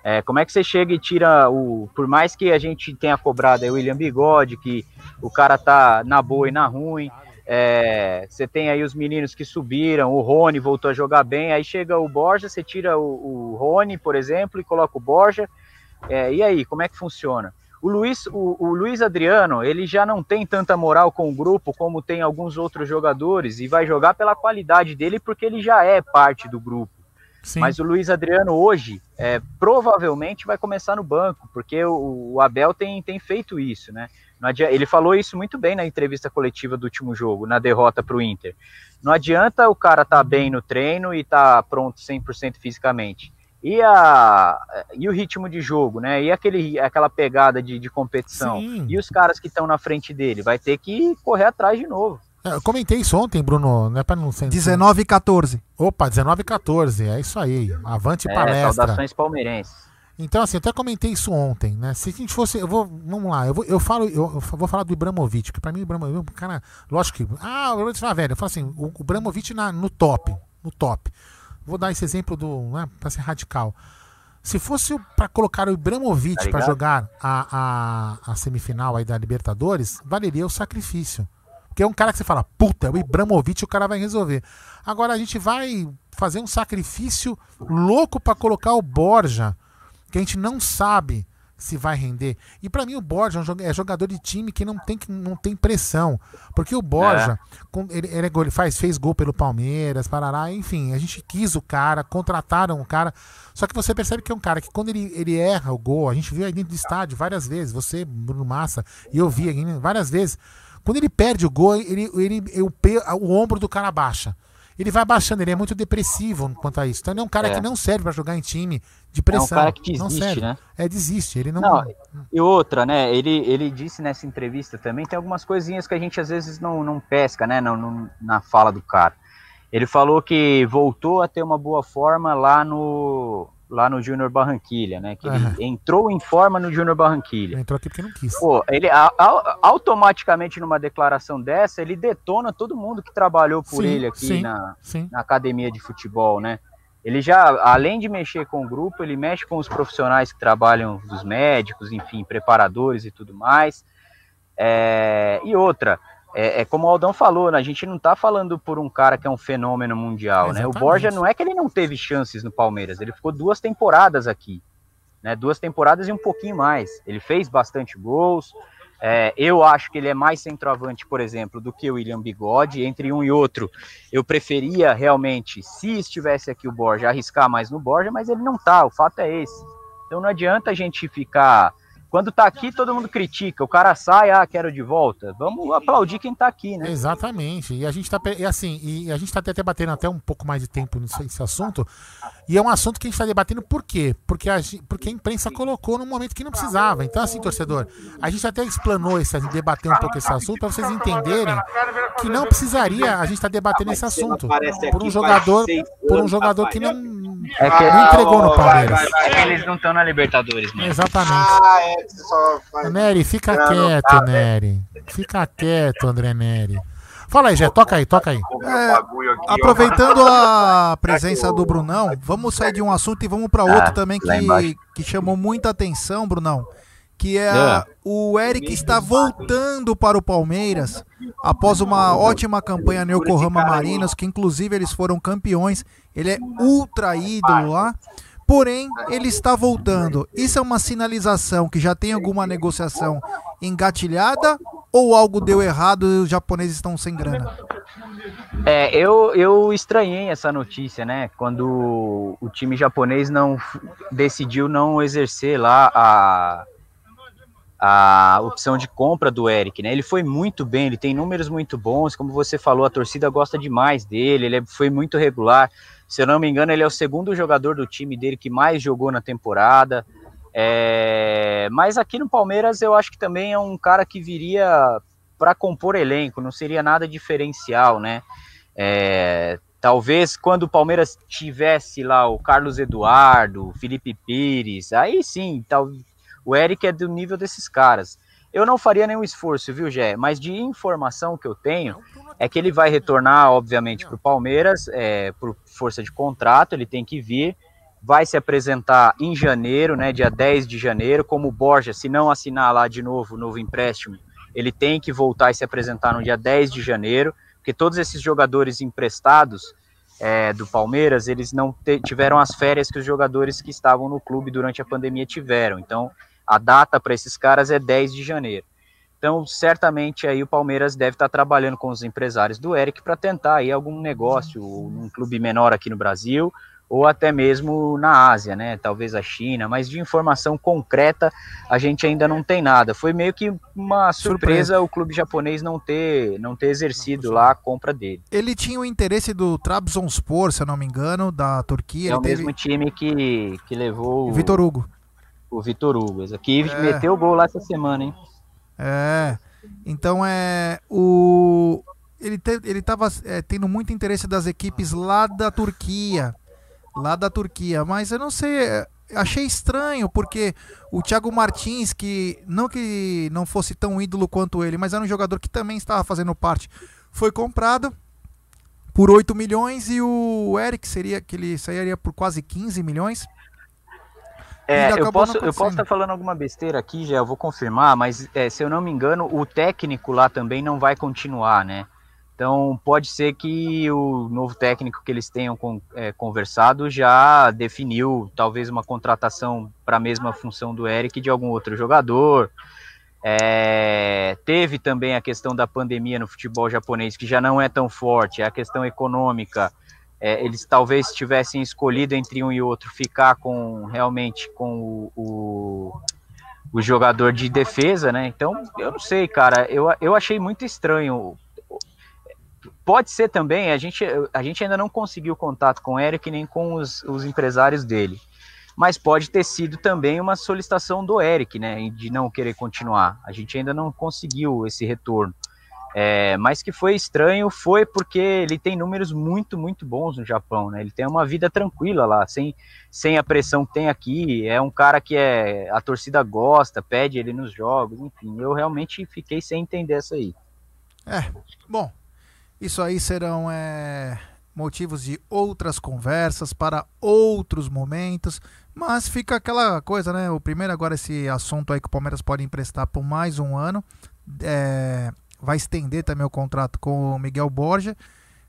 Speaker 3: É, como é que você chega e tira o. Por mais que a gente tenha cobrado aí o William Bigode, que o cara tá na boa e na ruim. É, você tem aí os meninos que subiram, o Rony voltou a jogar bem, aí chega o Borja, você tira o, o Rony, por exemplo, e coloca o Borja. É, e aí, como é que funciona? O Luiz, o, o, Luiz Adriano, ele já não tem tanta moral com o grupo como tem alguns outros jogadores e vai jogar pela qualidade dele porque ele já é parte do grupo. Sim. Mas o Luiz Adriano hoje é, provavelmente vai começar no banco, porque o, o Abel tem, tem feito isso, né? Adianta, ele falou isso muito bem na entrevista coletiva do último jogo, na derrota para o Inter. Não adianta o cara estar tá bem no treino e estar tá pronto 100% fisicamente. E, a, e o ritmo de jogo, né? E aquele, aquela pegada de, de competição. Sim. E os caras que estão na frente dele, vai ter que correr atrás de novo.
Speaker 2: É, eu comentei isso ontem, Bruno, não é para não ser.
Speaker 1: 19 e 14.
Speaker 2: Opa, 19 e 14, é isso aí. Avante é, palestra.
Speaker 3: Saudações palmeirenses.
Speaker 2: Então, assim, eu até comentei isso ontem, né? Se a gente fosse. Eu vou. Vamos lá, eu vou, eu falo, eu, eu vou falar do Ibramovic, que pra mim o Ibramovic, cara, lógico que. Ah, o Ibramovic vai velho. Eu falo assim, o, o Ibramovic na, no top. No top. Vou dar esse exemplo do. Né, pra ser radical. Se fosse para colocar o Ibramovic tá para jogar a, a, a, semifinal aí da Libertadores, valeria o sacrifício. Porque é um cara que você fala, puta, é o Ibramovic o cara vai resolver. Agora a gente vai fazer um sacrifício louco para colocar o Borja, que a gente não sabe se vai render. E para mim o Borja é jogador de time que não tem, não tem pressão. Porque o Borja, é. ele, ele, ele, faz, fez gol pelo Palmeiras, Parará, enfim, a gente quis o cara, contrataram o cara. Só que você percebe que é um cara que quando ele, ele erra o gol, a gente viu aí dentro do estádio várias vezes, você, Bruno Massa, e eu vi aqui várias vezes. Quando ele perde o gol, ele, ele, ele o, o ombro do cara baixa ele vai baixando, ele é muito depressivo quanto a isso. Então ele é um cara é. que não serve para jogar em time de pressão.
Speaker 3: É um cara que desiste, né?
Speaker 2: É, desiste. Ele não... não.
Speaker 3: E outra, né? Ele, ele disse nessa entrevista também, tem algumas coisinhas que a gente às vezes não, não pesca, né? Não, não, na fala do cara. Ele falou que voltou a ter uma boa forma lá no, lá no Júnior Barranquilha, né? Que ele entrou em forma no Júnior Barranquilha.
Speaker 2: Entrou aqui porque não quis.
Speaker 3: Pô, ele a, a, automaticamente numa declaração dessa, ele detona todo mundo que trabalhou por sim, ele aqui sim, na, sim. na academia de futebol, né? Ele já, além de mexer com o grupo, ele mexe com os profissionais que trabalham, os médicos, enfim, preparadores e tudo mais. É, e outra, é, é, como o Aldão falou, né? a gente não tá falando por um cara que é um fenômeno mundial, né? O Borja não é que ele não teve chances no Palmeiras, ele ficou duas temporadas aqui, né? Duas temporadas e um pouquinho mais. Ele fez bastante gols. É, eu acho que ele é mais centroavante, por exemplo, do que o William Bigode. Entre um e outro, eu preferia realmente, se estivesse aqui o Borja, arriscar mais no Borja, mas ele não tá. O fato é esse. Então não adianta a gente ficar quando tá aqui, todo mundo critica. O cara sai, ah, quero de volta. Vamos aplaudir quem tá aqui, né?
Speaker 2: Exatamente. E a gente tá, e assim, e a gente tá até debatendo até um pouco mais de tempo nesse assunto. E é um assunto que a gente tá debatendo por quê? Porque a, porque a imprensa colocou no momento que não precisava. Então, assim, torcedor, a gente até explanou esse, debater um pouco esse assunto para vocês entenderem que não precisaria a gente estar tá debatendo esse assunto por um jogador, por um jogador que não
Speaker 3: é não entregou no Palmeiras. É que eles não estão na Libertadores,
Speaker 2: né? Exatamente. Ah, é Nery, fica quieto, Nery. Fica quieto, André Nery. Fala aí, Jé, toca aí, toca aí. É,
Speaker 1: aproveitando a *laughs* presença do Brunão, vamos sair de um assunto e vamos para outro ah, também que, que chamou muita atenção, Brunão que é, é, o Eric está voltando para o Palmeiras após uma ótima campanha no Yokohama Marinos, que inclusive eles foram campeões. Ele é ultra ídolo lá. Porém, ele está voltando. Isso é uma sinalização que já tem alguma negociação engatilhada ou algo deu errado e os japoneses estão sem grana?
Speaker 3: É, eu, eu estranhei essa notícia, né? Quando o time japonês não decidiu não exercer lá a, a opção de compra do Eric, né? Ele foi muito bem, ele tem números muito bons, como você falou, a torcida gosta demais dele, ele é, foi muito regular. Se eu não me engano, ele é o segundo jogador do time dele que mais jogou na temporada. É... Mas aqui no Palmeiras eu acho que também é um cara que viria para compor elenco, não seria nada diferencial, né? É... Talvez quando o Palmeiras tivesse lá o Carlos Eduardo, Felipe Pires, aí sim, talvez o Eric é do nível desses caras. Eu não faria nenhum esforço, viu, Gé? Mas de informação que eu tenho é que ele vai retornar, obviamente, para o Palmeiras, é, por força de contrato, ele tem que vir, vai se apresentar em janeiro, né, dia 10 de janeiro, como o Borja, se não assinar lá de novo o novo empréstimo, ele tem que voltar e se apresentar no dia 10 de janeiro, porque todos esses jogadores emprestados é, do Palmeiras, eles não tiveram as férias que os jogadores que estavam no clube durante a pandemia tiveram. Então, a data para esses caras é 10 de janeiro. Então, certamente aí o Palmeiras deve estar trabalhando com os empresários do Eric para tentar aí algum negócio, um clube menor aqui no Brasil, ou até mesmo na Ásia, né? Talvez a China, mas de informação concreta a gente ainda não tem nada. Foi meio que uma surpresa, surpresa. o clube japonês não ter não ter exercido lá a compra dele.
Speaker 1: Ele tinha o interesse do Trabzonspor, se eu não me engano, da Turquia.
Speaker 3: É o teve... mesmo time que, que levou
Speaker 1: o Vitor Hugo.
Speaker 3: O Vitor Hugo, que é. meteu o gol lá essa semana, hein?
Speaker 1: É. Então é o ele te, ele estava é, tendo muito interesse das equipes lá da Turquia lá da Turquia. Mas eu não sei, é, achei estranho, porque o Thiago Martins, que não que não fosse tão ídolo quanto ele, mas era um jogador que também estava fazendo parte, foi comprado por 8 milhões e o Eric seria que ele sairia por quase 15 milhões.
Speaker 3: É, eu posso, eu posso estar falando alguma besteira aqui, já eu vou confirmar, mas é, se eu não me engano, o técnico lá também não vai continuar, né? Então, pode ser que o novo técnico que eles tenham com, é, conversado já definiu talvez uma contratação para a mesma função do Eric de algum outro jogador. É, teve também a questão da pandemia no futebol japonês, que já não é tão forte, é a questão econômica. É, eles talvez tivessem escolhido entre um e outro ficar com realmente com o, o, o jogador de defesa, né? Então, eu não sei, cara. Eu, eu achei muito estranho Pode ser também, a gente, a gente ainda não conseguiu contato com o Eric nem com os, os empresários dele. Mas pode ter sido também uma solicitação do Eric, né? De não querer continuar. A gente ainda não conseguiu esse retorno. É, mas que foi estranho foi porque ele tem números muito, muito bons no Japão, né? Ele tem uma vida tranquila lá, sem, sem a pressão que tem aqui. É um cara que é, a torcida gosta, pede ele nos jogos, enfim. Eu realmente fiquei sem entender isso aí.
Speaker 1: É, bom, isso aí serão é, motivos de outras conversas para outros momentos. Mas fica aquela coisa, né? O primeiro agora esse assunto aí que o Palmeiras pode emprestar por mais um ano. É, vai estender também o contrato com o Miguel Borja.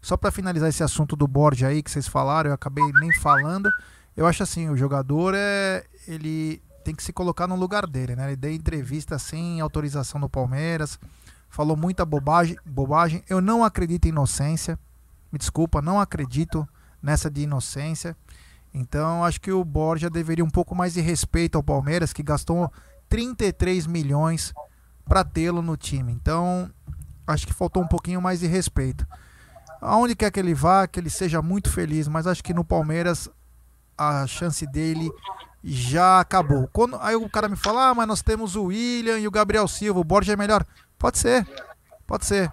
Speaker 1: Só para finalizar esse assunto do Borja aí que vocês falaram, eu acabei nem falando. Eu acho assim, o jogador é ele tem que se colocar no lugar dele, né? Ele deu entrevista sem autorização do Palmeiras falou muita bobagem, bobagem. Eu não acredito em inocência. Me desculpa, não acredito nessa de inocência. Então, acho que o Borja deveria um pouco mais de respeito ao Palmeiras, que gastou 33 milhões para tê-lo no time. Então, acho que faltou um pouquinho mais de respeito. Aonde quer que ele vá, que ele seja muito feliz, mas acho que no Palmeiras a chance dele já acabou. Quando, aí o cara me fala, ah, mas nós temos o William e o Gabriel Silva, o Borja é melhor. Pode ser, pode ser.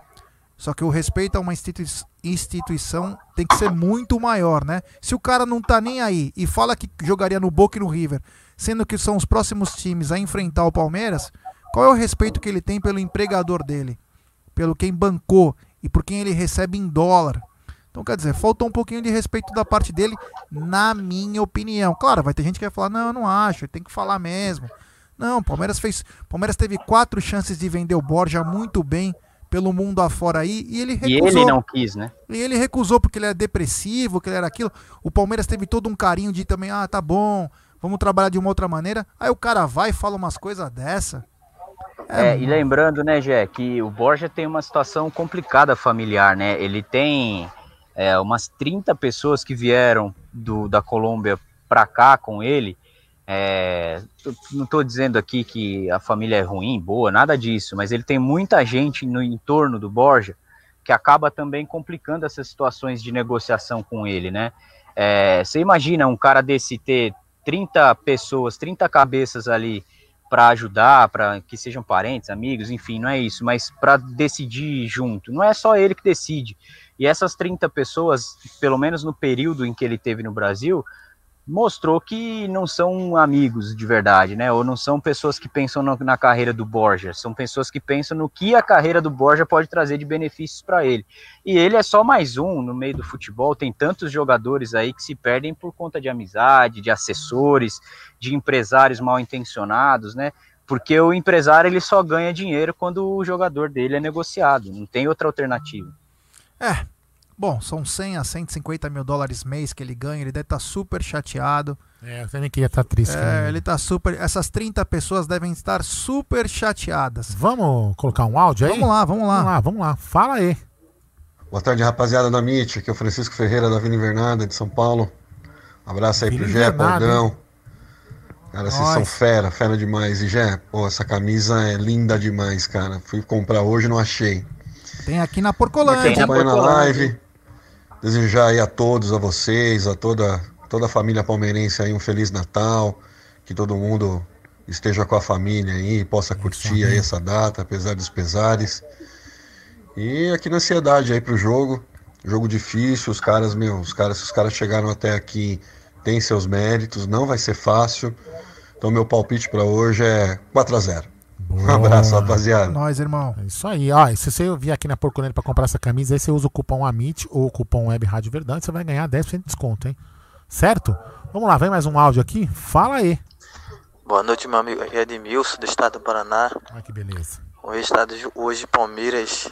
Speaker 1: Só que o respeito a uma institui instituição tem que ser muito maior, né? Se o cara não tá nem aí e fala que jogaria no Boca e no River, sendo que são os próximos times a enfrentar o Palmeiras, qual é o respeito que ele tem pelo empregador dele? Pelo quem bancou e por quem ele recebe em dólar? Então, quer dizer, faltou um pouquinho de respeito da parte dele, na minha opinião. Claro, vai ter gente que vai falar, não, eu não acho, tem que falar mesmo. Não, Palmeiras fez. Palmeiras teve quatro chances de vender o Borja muito bem pelo mundo afora aí e ele recusou.
Speaker 3: E ele não quis, né?
Speaker 1: E ele recusou porque ele era depressivo, que ele era aquilo. O Palmeiras teve todo um carinho de também, ah, tá bom, vamos trabalhar de uma outra maneira. Aí o cara vai e fala umas coisas dessa.
Speaker 3: É, e lembrando, né, Jé, que o Borja tem uma situação complicada familiar, né? Ele tem é, umas 30 pessoas que vieram do, da Colômbia pra cá com ele é, não estou dizendo aqui que a família é ruim, boa, nada disso, mas ele tem muita gente no entorno do Borja que acaba também complicando essas situações de negociação com ele, né? É, você imagina um cara desse ter 30 pessoas, 30 cabeças ali para ajudar, para que sejam parentes, amigos, enfim, não é isso, mas para decidir junto. Não é só ele que decide. E essas 30 pessoas, pelo menos no período em que ele teve no Brasil, mostrou que não são amigos de verdade, né? Ou não são pessoas que pensam no, na carreira do Borja, são pessoas que pensam no que a carreira do Borja pode trazer de benefícios para ele. E ele é só mais um no meio do futebol, tem tantos jogadores aí que se perdem por conta de amizade, de assessores, de empresários mal intencionados, né? Porque o empresário ele só ganha dinheiro quando o jogador dele é negociado, não tem outra alternativa.
Speaker 1: É, Bom, são 100 a 150 mil dólares mês que ele ganha, ele deve estar tá super chateado.
Speaker 2: É, você nem queria estar tá triste.
Speaker 1: É, ele está super. Essas 30 pessoas devem estar super chateadas.
Speaker 2: Vamos colocar um áudio aí?
Speaker 1: Vamos lá, vamos lá.
Speaker 2: Vamos lá, vamos lá. Fala aí.
Speaker 4: Boa tarde, rapaziada da MIT. Aqui é o Francisco Ferreira da Vila Invernada de São Paulo. Abraço aí pro Gé, Paldão. Cara, vocês são fera, fera demais. E Gé, pô, essa camisa é linda demais, cara. Fui comprar hoje não achei.
Speaker 1: Tem aqui na Porcolândia.
Speaker 4: Tem na live. Desejar aí a todos, a vocês, a toda, toda a família palmeirense aí um Feliz Natal. Que todo mundo esteja com a família aí, possa curtir aí essa data, apesar dos pesares. E aqui na ansiedade aí pro jogo. Jogo difícil, os caras, meu, os caras, se os caras chegaram até aqui, tem seus méritos, não vai ser fácil. Então meu palpite para hoje é 4 a 0. Boa. Um abraço, rapaziada.
Speaker 1: Nós, irmão.
Speaker 2: É isso aí, ó. Se você vir aqui na Porconelli para comprar essa camisa, aí você usa o cupom AMIT ou o cupom Web Rádio Verdade, você vai ganhar 10% de desconto, hein? Certo? Vamos lá, vem mais um áudio aqui. Fala aí.
Speaker 5: Boa noite, meu amigo Edmilson, do estado do Paraná.
Speaker 2: Olha que beleza.
Speaker 5: O estado de hoje, Palmeiras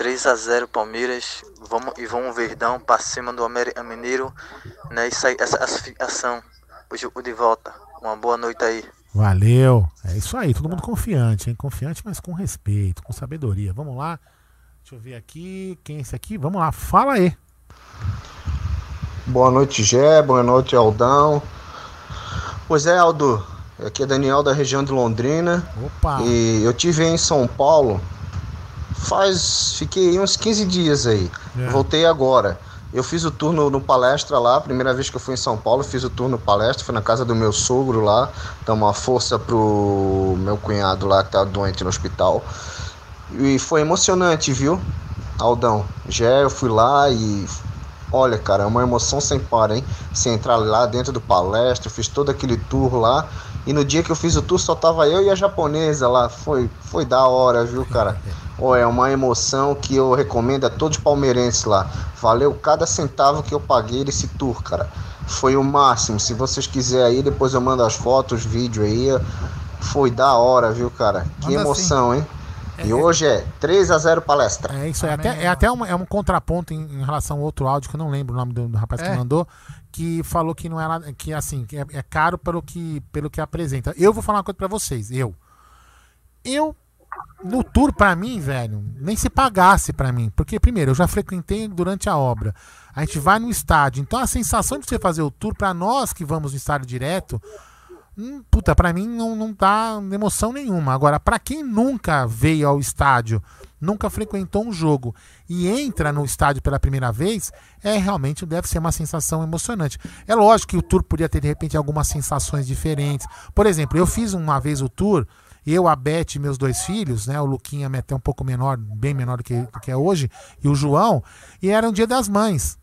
Speaker 5: 3 a 0 Palmeiras. Vamos e vamos Verdão para cima do América Mineiro, né? Isso aí, essa classificação. Jogo de volta. Uma boa noite aí.
Speaker 2: Valeu. É isso aí, todo mundo confiante, hein? Confiante, mas com respeito, com sabedoria. Vamos lá. Deixa eu ver aqui. Quem é esse aqui? Vamos lá, fala aí.
Speaker 6: Boa noite, Gé. Boa noite, Aldão. Pois é, Aldo. Aqui é Daniel da região de Londrina.
Speaker 2: Opa!
Speaker 6: E eu tive em São Paulo faz. Fiquei uns 15 dias aí. É. Voltei agora. Eu fiz o turno no palestra lá, primeira vez que eu fui em São Paulo, fiz o turno palestra, fui na casa do meu sogro lá, dar uma força pro meu cunhado lá que tá doente no hospital. E foi emocionante, viu, Aldão? Já eu fui lá e olha, cara, é uma emoção sem par, hein? Você entrar lá dentro do palestra, fiz todo aquele tour lá. E no dia que eu fiz o tour só tava eu e a japonesa lá. Foi, foi da hora, viu, cara? *laughs* Oh, é uma emoção que eu recomendo a todos os palmeirenses lá. Valeu cada centavo que eu paguei nesse tour, cara. Foi o máximo. Se vocês quiserem aí, depois eu mando as fotos, vídeo aí. Foi da hora, viu, cara? Que emoção, assim. hein? É, e hoje é 3 a 0 palestra.
Speaker 2: É isso aí. Até, é até um, é um contraponto em, em, relação ao outro áudio, que eu não lembro o nome do, do rapaz é. que mandou, que falou que não era. Que assim, que é, é, caro pelo que, pelo que apresenta. Eu vou falar uma coisa pra vocês. Eu. Eu no tour para mim, velho, nem se pagasse para mim, porque primeiro eu já frequentei durante a obra. A gente vai no estádio, então a sensação de você fazer o tour para nós que vamos no estádio direto, hum, puta, para mim não não dá emoção nenhuma. Agora, para quem nunca veio ao estádio, nunca frequentou um jogo e entra no estádio pela primeira vez, é realmente deve ser uma sensação emocionante. É lógico que o tour podia ter de repente algumas sensações diferentes. Por exemplo, eu fiz uma vez o tour eu, a Beth e meus dois filhos, né? O Luquinha é até um pouco menor, bem menor do que, do que é hoje, e o João, e era um dia das mães.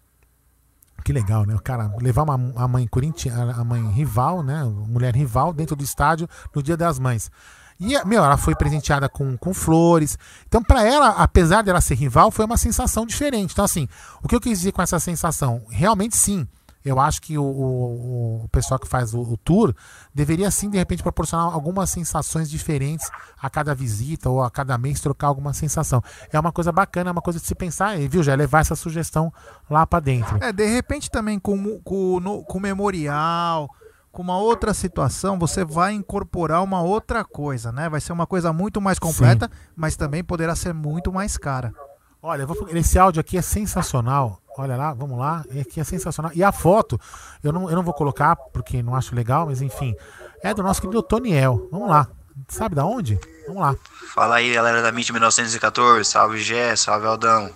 Speaker 2: Que legal, né? O cara levar uma, a mãe corintiana, a mãe rival, né? Mulher rival dentro do estádio no dia das mães. E, meu, ela foi presenteada com, com flores. Então, para ela, apesar dela ser rival, foi uma sensação diferente. Então, assim, o que eu quis dizer com essa sensação? Realmente, sim, eu acho que o, o, o pessoal que faz o, o, tour deveria sim, de repente, proporcionar algumas sensações diferentes a cada visita ou a cada mês trocar alguma sensação. É uma coisa bacana, é uma coisa de se pensar, viu? Já levar essa sugestão lá para dentro.
Speaker 1: É, de repente também com, com, no, com memorial, com uma outra situação, você vai incorporar uma outra coisa, né? Vai ser uma coisa muito mais completa, sim. mas também poderá ser muito mais cara.
Speaker 2: Olha, vou, esse áudio aqui é sensacional. Olha lá, vamos lá. É que é sensacional. E a foto, eu não, eu não vou colocar porque não acho legal, mas enfim, é do nosso querido Toniel. Vamos lá. Sabe da onde? Vamos lá.
Speaker 7: Fala aí, galera da MIT 1914. Salve Gé, salve Aldão.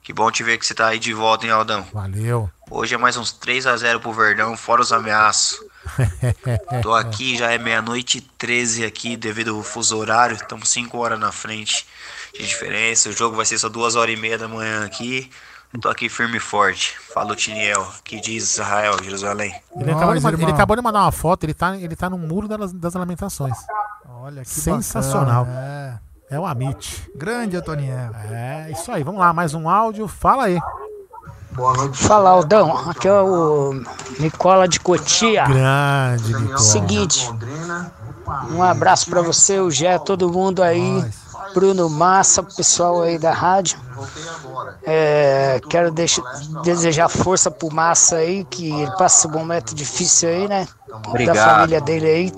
Speaker 7: Que bom te ver que você tá aí de volta, hein, Aldão?
Speaker 2: Valeu.
Speaker 7: Hoje é mais uns 3 a 0 pro Verdão, fora os ameaços. Tô aqui, já é meia-noite e 13 aqui, devido ao fuso horário. Estamos 5 horas na frente de diferença. O jogo vai ser só 2 horas e meia da manhã aqui. Tô aqui firme e forte. Fala o Tiniel, que diz Israel, Jerusalém.
Speaker 2: Ele, acabou de, ele, acabou de, mandar uma foto, ele tá, ele tá no muro das, das lamentações.
Speaker 1: Olha que
Speaker 2: Sensacional.
Speaker 1: Bacana,
Speaker 2: é. é o Amit.
Speaker 1: Grande, Antoniel.
Speaker 2: É, isso aí. Vamos lá, mais um áudio. Fala aí.
Speaker 8: Boa noite. Fala, Aldão. Aqui é o Nicola de Cotia.
Speaker 2: Grande, Nicola.
Speaker 8: Seguinte, um abraço para você, o Gé, todo mundo aí. Bruno Massa, pessoal aí da rádio. É, quero deixar, desejar força pro Massa aí, que ele passa um momento difícil aí, né?
Speaker 7: Obrigado.
Speaker 8: Da família dele aí.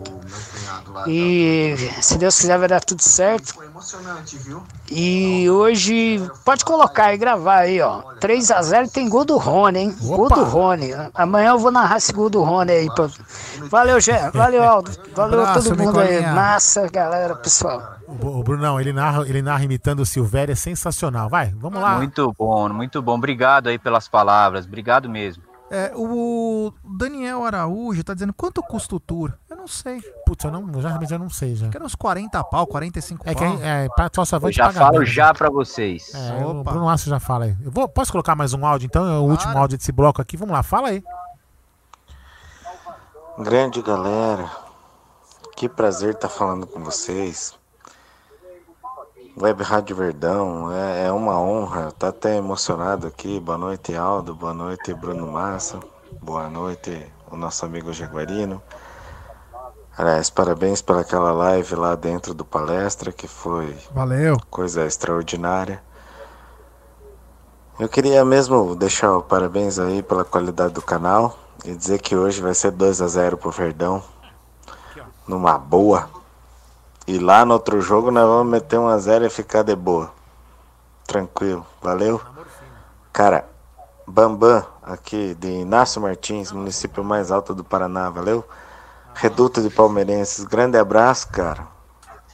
Speaker 8: E se Deus quiser vai dar tudo certo. E hoje pode colocar e gravar aí, ó. 3 a 0 tem gol do Rony, hein?
Speaker 2: Opa.
Speaker 8: Gol do Rony. Amanhã eu vou narrar esse gol do Rony aí. pra- Valeu, Gé. Valeu, Aldo. Valeu a
Speaker 1: Abraço,
Speaker 8: todo mundo aí. Massa, galera, pessoal.
Speaker 2: O, Brunão, ele narra, ele narra imitando o Silvério, é sensacional. Vai, vamos lá.
Speaker 3: Muito bom, muito bom. Obrigado aí pelas palavras. Obrigado mesmo.
Speaker 1: É, o Daniel Araújo tá dizendo quanto custa o tour? Eu não sei.
Speaker 2: Putz, eu não, eu já, já não sei já.
Speaker 1: Que era uns 40 pau, 45
Speaker 2: É que
Speaker 1: pau.
Speaker 2: é, pra só
Speaker 3: Eu
Speaker 2: avante
Speaker 3: já falo já pra vocês.
Speaker 2: É, o
Speaker 1: Opa.
Speaker 2: Bruno Márcio já fala aí. Eu vou, posso colocar mais um áudio então? É o último áudio desse bloco aqui. Vamos lá, fala aí.
Speaker 9: Grande galera, que prazer estar falando com vocês. Web Rádio Verdão, é, é uma honra, tá até emocionado aqui. Boa noite, Aldo, boa noite, Bruno Massa, boa noite, o nosso amigo Jaguarino. Aliás, parabéns pelaquela live lá dentro do palestra, que foi
Speaker 1: Valeu.
Speaker 9: coisa extraordinária. Eu queria mesmo deixar o parabéns aí pela qualidade do canal e dizer que hoje vai ser 2 a 0 pro Verdão. Numa boa. E lá no outro jogo nós vamos meter 1 a 0 e ficar de boa. Tranquilo, valeu? Cara, Bambam, aqui de Inácio Martins, município mais alto do Paraná, valeu? Reduto de Palmeirenses, grande abraço, cara.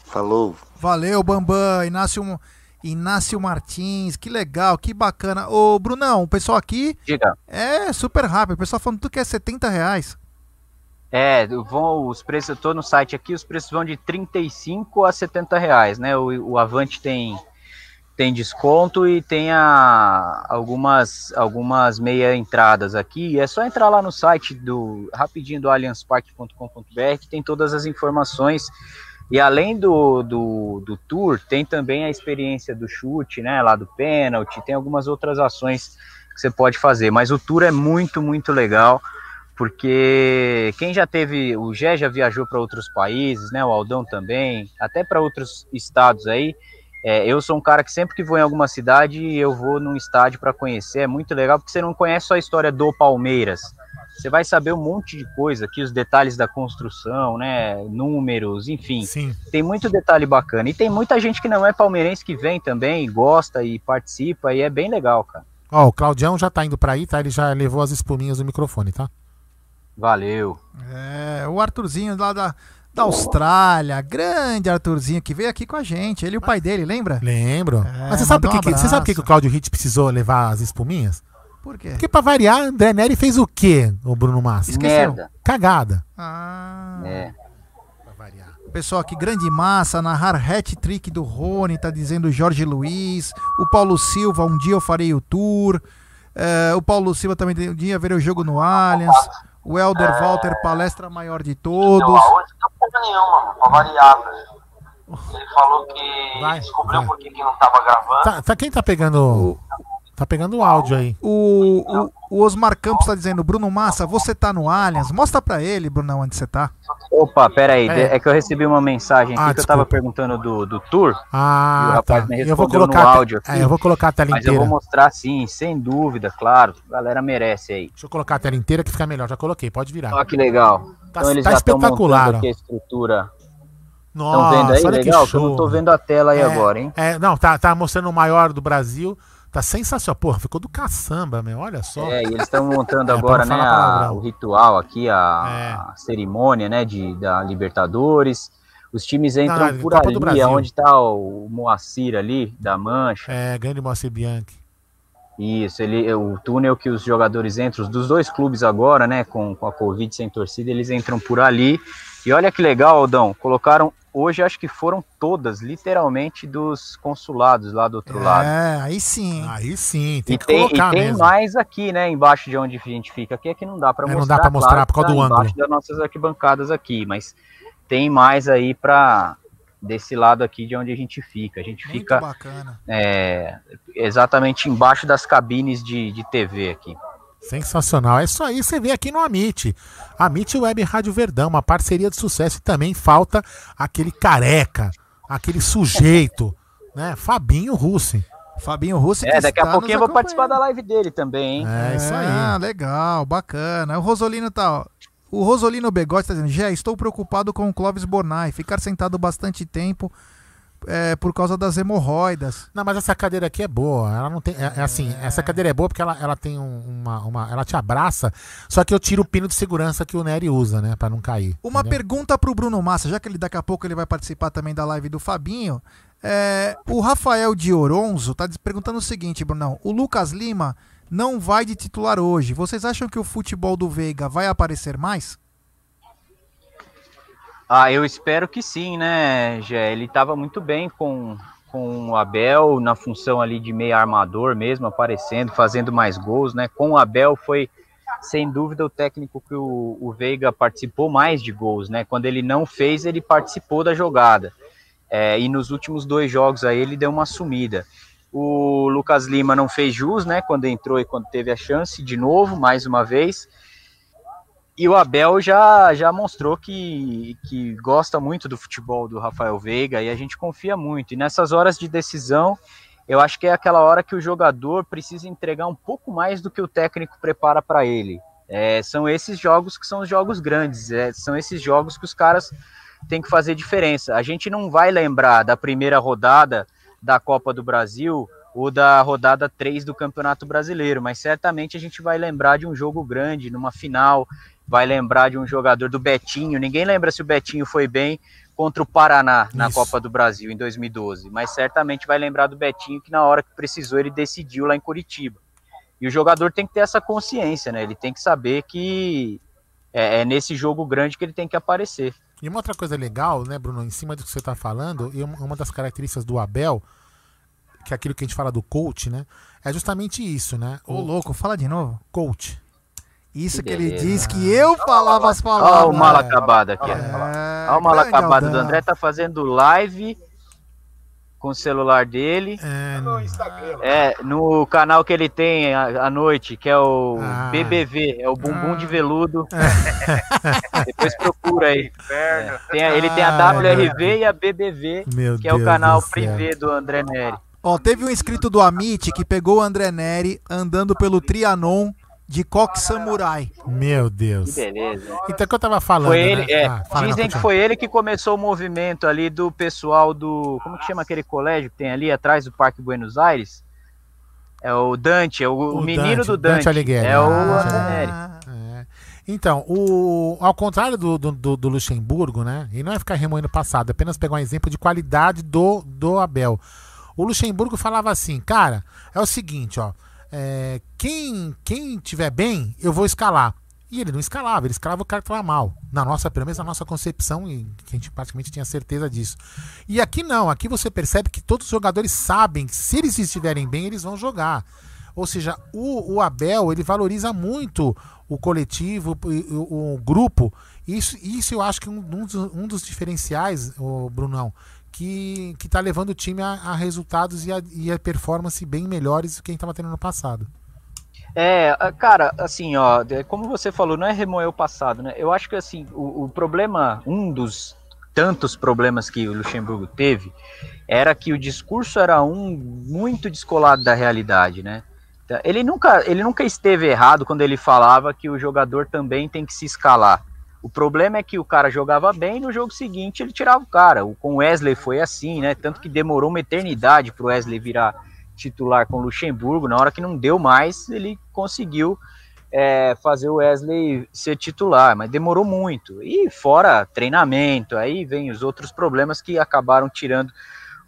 Speaker 9: Falou.
Speaker 1: Valeu, Bambam, Inácio, Inácio Martins, que legal, que bacana. Ô, Brunão, o pessoal aqui
Speaker 3: Diga.
Speaker 1: é super rápido. O pessoal falando tudo que é 70 reais.
Speaker 3: É, vão, os preços, eu tô no site aqui, os preços vão de 35 a 70 reais, né? O, o Avante tem, tem desconto e tem a, algumas, algumas meia entradas aqui. É só entrar lá no site do rapidinho do allianzpark.com.br que tem todas as informações. E além do, do, do tour, tem também a experiência do chute, né? Lá do pênalti, tem algumas outras ações que você pode fazer. Mas o tour é muito, muito legal porque quem já teve, o Gé já viajou para outros países, né? O Aldão também, até para outros estados aí. É, eu sou um cara que sempre que vou em alguma cidade, eu vou num estádio para conhecer. É muito legal porque você não conhece só a história do Palmeiras. Você vai saber um monte de coisa aqui, os detalhes da construção, né? Números, enfim.
Speaker 2: Sim.
Speaker 3: Tem muito detalhe bacana. E tem muita gente que não é palmeirense que vem também, gosta e participa, e é bem legal, cara.
Speaker 2: Ó, o Claudião já tá indo pra aí, tá? Ele já levou as espuminhas do microfone, tá?
Speaker 3: Valeu.
Speaker 1: É, o Arthurzinho lá da, da Austrália, grande Arthurzinho, que veio aqui com a gente. Ele e o pai dele, lembra?
Speaker 2: Lembro.
Speaker 1: É,
Speaker 2: Mas você sabe, por que,
Speaker 1: um
Speaker 2: que- você sabe por que, que o. Claudio Hit precisou levar as espuminhas?
Speaker 1: Por quê?
Speaker 2: Porque pra variar, André Neri fez o quê, o Bruno Massa?
Speaker 1: Esqueceu.
Speaker 3: Merda.
Speaker 2: Cagada.
Speaker 1: Ah.
Speaker 3: É.
Speaker 1: Pessoal aqui, grande massa, narrar hat-trick do Rony, tá dizendo o Jorge Luiz. O Paulo Silva, um dia eu farei o tour. É, o Paulo Silva também tem um dia ver o jogo no Allianz. O Elder Walter, palestra maior de todos.
Speaker 10: Não, hoje não porra nenhuma, pra variar, velho. Ele falou que descobriu
Speaker 2: vai.
Speaker 10: por que que não tava gravando.
Speaker 2: Tá, tá- quem tá pegando. Tá pegando o áudio aí.
Speaker 1: O, o, o Osmar Campos tá dizendo, Bruno Massa, você tá no Allianz? Mostra pra ele, Brunão, onde você tá.
Speaker 3: Opa, pera aí,
Speaker 1: É.
Speaker 3: é que eu recebi uma mensagem aqui
Speaker 2: Ah,
Speaker 3: que eu tava perguntando do, do tour. e o
Speaker 2: Ah,
Speaker 3: rapaz
Speaker 2: tá.
Speaker 3: me
Speaker 2: Eu vou colocar,
Speaker 3: no áudio aqui.
Speaker 2: é, eu vou colocar a tela
Speaker 3: Mas eu
Speaker 2: inteira.
Speaker 3: vou mostrar sim, sem dúvida, claro. A galera merece aí.
Speaker 2: Deixa eu colocar a tela inteira que fica melhor. Já coloquei, pode virar.
Speaker 3: Olha que legal.
Speaker 2: Tá-
Speaker 3: então eles
Speaker 2: tá
Speaker 3: já
Speaker 2: espetacular,
Speaker 3: aqui a estrutura.
Speaker 2: Nossa,
Speaker 3: vendo aí?
Speaker 2: olha que
Speaker 3: Legal, que eu
Speaker 2: show.
Speaker 3: não tô vendo a tela aí
Speaker 2: É,
Speaker 3: agora, hein?
Speaker 2: É, não, tá, tá mostrando o maior do Brasil. Tá sensacional. Porra, ficou do caçamba, meu. Olha só.
Speaker 3: É, e eles estão montando *laughs*
Speaker 2: É,
Speaker 3: agora,
Speaker 2: pra
Speaker 3: né, a- o ritual aqui,
Speaker 2: É.
Speaker 3: a, a cerimônia, né, de, da Libertadores. Os times entram
Speaker 2: Não,
Speaker 3: por ali, onde tá o Moacir ali, da Mancha.
Speaker 2: É, grande Moacir Bianchi.
Speaker 3: Isso, ele, o túnel que os jogadores entram, os dos dois clubes agora, né, com, com a Covid sem torcida, eles entram por ali. E olha que legal, Aldão, colocaram, hoje acho que foram todas, literalmente, dos consulados lá do outro lado.
Speaker 1: É, aí sim.
Speaker 2: Aí sim, tem
Speaker 3: E
Speaker 2: que
Speaker 3: tem,
Speaker 2: colocar
Speaker 3: e tem
Speaker 2: mesmo.
Speaker 3: mais aqui, né, embaixo de onde a gente fica. Aqui é que não dá para
Speaker 2: É, não
Speaker 3: mostrar.
Speaker 2: dá pra mostrar
Speaker 3: claro
Speaker 2: por causa
Speaker 3: que
Speaker 2: do
Speaker 3: tá
Speaker 2: ângulo.
Speaker 3: Embaixo das nossas arquibancadas aqui, mas tem mais aí para desse lado aqui de onde a gente fica. A gente
Speaker 1: Muito
Speaker 3: fica
Speaker 1: bacana.
Speaker 3: é, exatamente embaixo das cabines de, de TV aqui.
Speaker 2: Sensacional. É isso aí, você vê aqui no Amit. Amit Web Rádio Verdão, uma parceria de sucesso. E também falta aquele careca, aquele sujeito, né? Fabinho Russi.
Speaker 1: Fabinho Russi.
Speaker 3: É,
Speaker 1: que
Speaker 3: daqui a pouquinho eu vou participar da live dele também, hein?
Speaker 2: É isso aí.
Speaker 1: Ah, legal, bacana. O Rosolino tá, ó. O Rosolino Begode está dizendo: Gé, estou preocupado com o Clóvis Bornai. Ficar sentado bastante tempo é, por causa das hemorroidas.
Speaker 2: Não, mas essa cadeira aqui é boa. Ela não tem. É, é assim, essa cadeira é boa porque ela, ela tem um- uma, uma. Ela te abraça, só que eu tiro o pino de segurança que o Nery usa, né? Pra não cair.
Speaker 1: Uma
Speaker 2: entendeu?
Speaker 1: pergunta pro Bruno Massa, já que ele daqui a pouco ele vai participar também da live do Fabinho. É, o Rafael de Oronzo tá perguntando o seguinte, Brunão. O Lucas Lima não vai de titular hoje. Vocês acham que o futebol do Veiga vai aparecer mais?
Speaker 3: Ah, eu espero que sim, né, Gé? Ele estava muito bem com, com o Abel na função ali de meio armador mesmo, aparecendo, fazendo mais gols, né? Com o Abel foi, sem dúvida, o técnico que o, o Veiga participou mais de gols, né? Quando ele não fez, ele participou da jogada. É, e nos últimos dois jogos aí ele deu uma sumida. O Lucas Lima não fez jus, né? Quando entrou e quando teve a chance de novo, mais uma vez. E o Abel já, já mostrou que, que gosta muito do futebol do Rafael Veiga e a gente confia muito. E nessas horas de decisão, eu acho que é aquela hora que o jogador precisa entregar um pouco mais do que o técnico prepara para ele. É, são esses jogos que são os jogos grandes, é, são esses jogos que os caras têm que fazer diferença. A gente não vai lembrar da primeira rodada da Copa do Brasil ou da rodada 3 do Campeonato Brasileiro, mas certamente a gente vai lembrar de um jogo grande, numa final, vai lembrar de um jogador do Betinho. Ninguém lembra se o Betinho foi bem contra o Paraná na
Speaker 2: Isso.
Speaker 3: Copa do Brasil em 2012, mas certamente vai lembrar do Betinho que na hora que precisou ele decidiu lá em Curitiba. E o jogador tem que ter essa consciência, né? Ele tem que saber que é, é nesse jogo grande que ele tem que aparecer.
Speaker 2: E uma outra coisa legal, né, Bruno, em cima do que você tá falando, e uma uma das características do Abel, que é aquilo que a gente fala do coach, né? É justamente isso, né?
Speaker 1: Ô, louco, fala de novo.
Speaker 2: coach.
Speaker 1: Isso
Speaker 3: Que
Speaker 1: que, ele diz que eu falava as
Speaker 3: Olha
Speaker 1: palavras.
Speaker 3: o mal acabado aqui.
Speaker 1: É,
Speaker 3: Olha o mal acabado do. André, tá fazendo live com o celular dele.
Speaker 2: É,
Speaker 3: É, no canal que ele tem à noite, que é o
Speaker 2: Ah.
Speaker 3: BBV, é o Bumbum de Veludo. *laughs* Depois procura aí. É, tem ele tem a
Speaker 2: Ah,
Speaker 3: WRV e a BBV,
Speaker 2: Meu
Speaker 3: que é o
Speaker 2: Deus
Speaker 3: canal
Speaker 2: do
Speaker 3: privê do André Neri.
Speaker 1: Ó, teve um inscrito do Amit que pegou o André Neri andando pelo Trianon de Coque Samurai.
Speaker 2: Meu
Speaker 3: Que
Speaker 2: Deus.
Speaker 3: beleza.
Speaker 2: Então, o que eu tava falando.
Speaker 3: Foi
Speaker 2: né?
Speaker 3: ele, é,
Speaker 2: Ah, fala, não,
Speaker 3: dizem que
Speaker 2: continua.
Speaker 3: foi ele que começou o movimento ali do pessoal do. Como que chama aquele colégio que tem ali atrás do Parque Buenos Aires? É o Dante, é o, o
Speaker 2: O
Speaker 3: menino
Speaker 2: Dante,
Speaker 3: do
Speaker 2: Dante
Speaker 3: Dante.
Speaker 2: Alighieri.
Speaker 3: É o
Speaker 2: Ah,
Speaker 3: Neri.
Speaker 2: É. Então, o, ao contrário do, do, do- do Luxemburgo, né? E não é ficar remoendo o passado, é apenas pegar um exemplo de qualidade do, do Abel. O Luxemburgo falava assim, cara, é o seguinte, ó. É, quem, quem tiver bem, eu vou escalar. E ele não escalava, ele escalava o cara que tava mal. Na nossa, pelo menos na nossa concepção, e a gente praticamente tinha certeza disso. E aqui não, aqui você percebe que todos os jogadores sabem que se eles estiverem bem, eles vão jogar. Ou seja, o, o Abel, ele valoriza muito o coletivo, o, o- o grupo. Isso, isso eu acho que um, um dos, um dos diferenciais, o Brunão, que, que tá levando o time a, a resultados e a, e a performance bem melhores do que a gente estava tendo no passado.
Speaker 3: É, cara, assim, ó, como você falou, não é remoer o passado, né? Eu acho que, assim, o, o problema, um dos tantos problemas que o Luxemburgo teve, era que o discurso era um muito descolado da realidade, né? Ele nunca, ele nunca esteve errado quando ele falava que o jogador também tem que se escalar. O problema é que o cara jogava bem e no jogo seguinte ele tirava o cara. O, com Wesley foi assim, né? Tanto que demorou uma eternidade para o Wesley virar titular com o Luxemburgo. Na hora que não deu mais, ele conseguiu é, fazer o Wesley ser titular, mas demorou muito. E fora treinamento, aí vem os outros problemas que acabaram tirando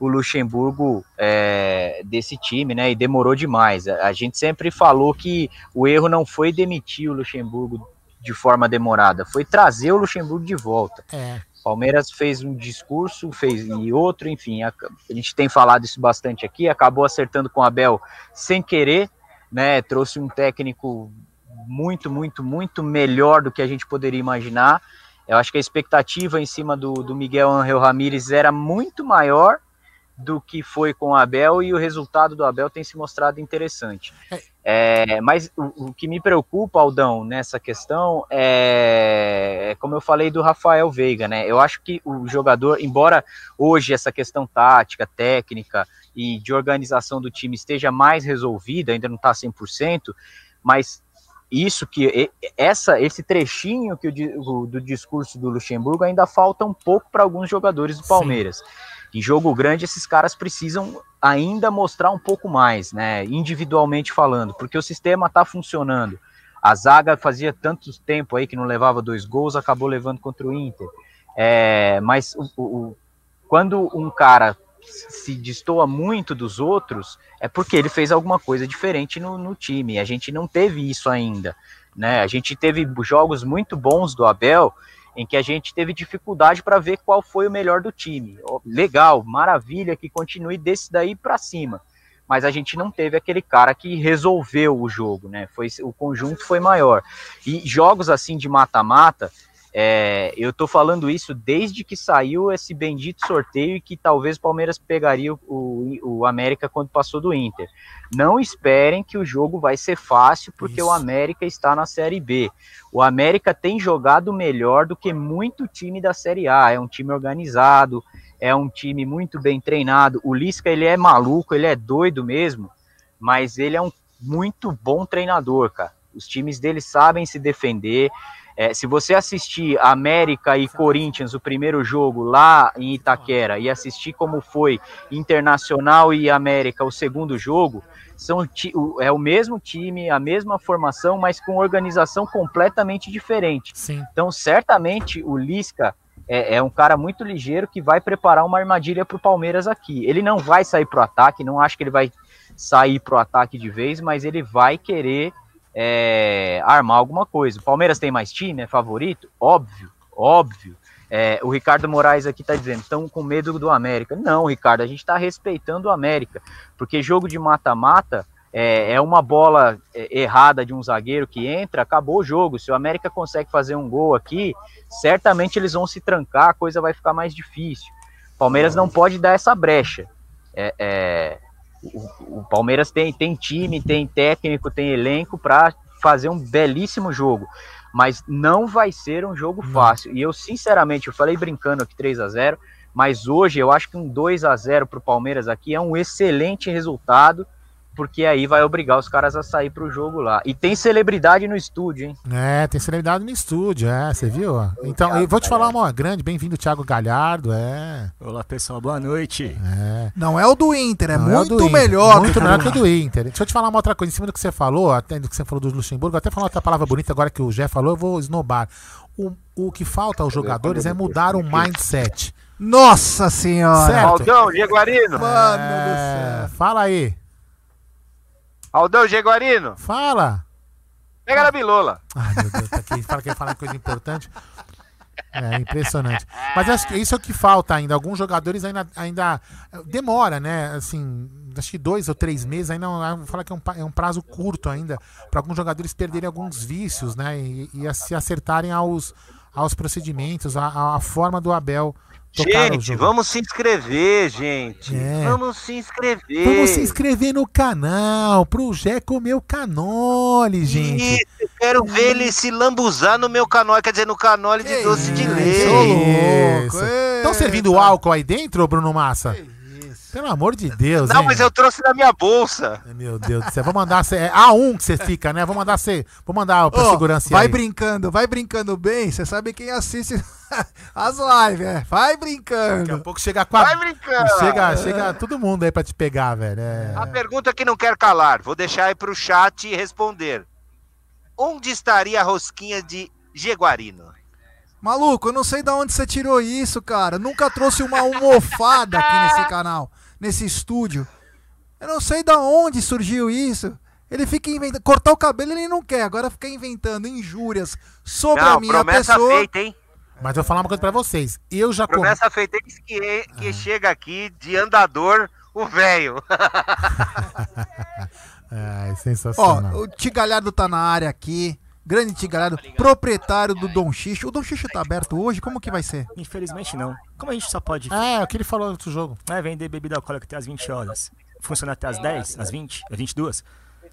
Speaker 3: o Luxemburgo é, desse time, né? E demorou demais. A, a gente sempre falou que o erro não foi demitir o Luxemburgo de forma demorada, foi trazer o Luxemburgo de volta.
Speaker 2: É.
Speaker 3: Palmeiras fez um discurso, fez e outro, enfim, a, a gente tem falado isso bastante aqui, acabou acertando com o Abel sem querer, né? Trouxe um técnico muito, muito, muito melhor do que a gente poderia imaginar. Eu acho que a expectativa em cima do, do Miguel Angel Ramírez era muito maior do que foi com o Abel e o resultado do Abel tem se mostrado interessante. É, mas o, o que me preocupa, Aldão, nessa questão é, é como eu falei do Rafael Veiga, né? Eu acho que o jogador, embora hoje essa questão tática, técnica e de organização do time esteja mais resolvida, ainda não está 100%, mas isso que essa esse trechinho que o, do discurso do Luxemburgo ainda falta um pouco para alguns jogadores do Palmeiras. Sim. Em jogo grande, esses caras precisam ainda mostrar um pouco mais, né? Individualmente falando, porque o sistema está funcionando. A zaga fazia tanto tempo aí que não levava dois gols, acabou levando contra o Inter. É, mas o, o, quando um cara se destoa muito dos outros, é porque ele fez alguma coisa diferente no, no time. A gente não teve isso ainda. Né? A gente teve jogos muito bons do Abel em que a gente teve dificuldade para ver qual foi o melhor do time. Legal, maravilha que continue desse daí para cima. Mas a gente não teve aquele cara que resolveu o jogo, né? Foi o conjunto foi maior. E jogos assim de mata-mata, é, eu tô falando isso desde que saiu esse bendito sorteio e que talvez o Palmeiras pegaria o, o, América quando passou do Inter. Não esperem que o jogo vai ser fácil, porque isso. o América está na Série B. O América tem jogado melhor do que muito time da Série A. É um time organizado, é um time muito bem treinado. O Lisca, ele é maluco, ele é doido mesmo, mas ele é um muito bom treinador, cara. Os times dele sabem se defender é, se você assistir América e Corinthians, o primeiro jogo lá em Itaquera, e assistir como foi Internacional e América, o segundo jogo, são, é o mesmo time, a mesma formação, mas com organização completamente diferente.
Speaker 2: Sim.
Speaker 3: Então, certamente, o Lisca é, é, um cara muito ligeiro que vai preparar uma armadilha para o Palmeiras aqui. Ele não vai sair para o ataque, não acho que ele vai sair para o ataque de vez, mas ele vai querer é, armar alguma coisa. O Palmeiras tem mais time, é favorito? Óbvio, óbvio. É, o Ricardo Moraes aqui está dizendo, estão com medo do América. Não, Ricardo, a gente está respeitando o América, porque jogo de mata-mata é, é, uma bola é, errada de um zagueiro que entra, acabou o jogo. Se o América consegue fazer um gol aqui, certamente eles vão se trancar, a coisa vai ficar mais difícil. Palmeiras não pode dar essa brecha. É, é o, o Palmeiras tem, tem time, tem técnico, tem elenco para fazer um belíssimo jogo. Mas não vai ser um jogo fácil. E eu, sinceramente, eu falei brincando aqui 3 a 0 mas hoje eu acho que um 2 a 0 para o Palmeiras aqui é um excelente resultado porque aí vai obrigar os caras a sair pro jogo lá. E tem celebridade no estúdio, hein?
Speaker 2: É, tem celebridade no estúdio, é, você viu? Então, eu vou te falar uma grande, bem-vindo Thiago Galhardo, é.
Speaker 11: Olá, pessoal, boa noite.
Speaker 1: É. Não é o do Inter, é Não muito é do melhor.
Speaker 2: Muito melhor que o do Inter. Deixa eu te falar uma outra coisa, em cima do que você falou, até do que você falou do Luxemburgo, até falar outra palavra bonita agora que o Jé falou, eu vou esnobar. O, o que falta aos jogadores é mudar o mindset.
Speaker 1: Nossa senhora!
Speaker 12: Certo. Aldão, Jaguarino.
Speaker 2: Mano é... do céu. Fala aí.
Speaker 12: Aldão Jaguarino.
Speaker 2: Fala.
Speaker 12: Pega na bilola.
Speaker 2: Ai, meu Deus, tá aqui, fala que ia falar coisa importante. É impressionante. Mas acho que isso é o que falta ainda. Alguns jogadores ainda, ainda demora, né? Assim, acho que dois ou três meses ainda. Vou falar que é um, é um prazo curto ainda para alguns jogadores perderem alguns vícios, né? E, e se acertarem aos, aos procedimentos, a, a forma do Abel
Speaker 12: Gente, vamos se inscrever, gente. É. Vamos se inscrever.
Speaker 2: Vamos se inscrever no canal, pro Jé comer o canole, gente. Isso,
Speaker 12: eu quero ver ele se lambuzar no meu canole, quer dizer, no canole de doce de leite.
Speaker 2: Estão servindo álcool aí dentro, Bruno Massa? Pelo amor de Deus,
Speaker 12: Não,
Speaker 2: hein?
Speaker 12: mas eu trouxe na minha bolsa.
Speaker 2: Meu Deus do céu. Vou mandar você. É A1 que você fica, né? Vou mandar você. Vou mandar pra oh, segurança
Speaker 1: Vai
Speaker 2: aí.
Speaker 1: brincando, vai brincando bem. Você sabe quem assiste *laughs* as lives, é. Vai brincando. Daqui
Speaker 2: a pouco chega com a... Vai brincando. Chega, chega todo mundo aí pra te pegar, velho. É...
Speaker 12: A pergunta que não quer calar. Vou deixar aí pro chat responder. Onde estaria a rosquinha de Jeguarino?
Speaker 1: Maluco, eu não sei de onde você tirou isso, cara. Nunca trouxe uma almofada aqui nesse *laughs* canal nesse estúdio. Eu não sei da onde surgiu isso. Ele fica inventando. Cortar o cabelo ele não quer, agora fica inventando injúrias sobre não, a minha promessa pessoa. Feita, hein?
Speaker 2: Mas eu vou falar uma coisa pra vocês. Eu já
Speaker 12: Promessa com... feita que, que ah. chega aqui de andador o velho. *laughs*
Speaker 2: é, sensacional.
Speaker 1: Ó, o Tigalhardo tá na área aqui. Grande Tigalhardo, proprietário do Dom Xixo. O Dom Xixo tá aberto hoje? Como que vai ser?
Speaker 11: Infelizmente não. Como a gente só pode.
Speaker 2: É, é o que ele falou no outro jogo.
Speaker 11: É, vender bebida alcoólica até as 20 horas. Funciona até as 10, às 20, às 22.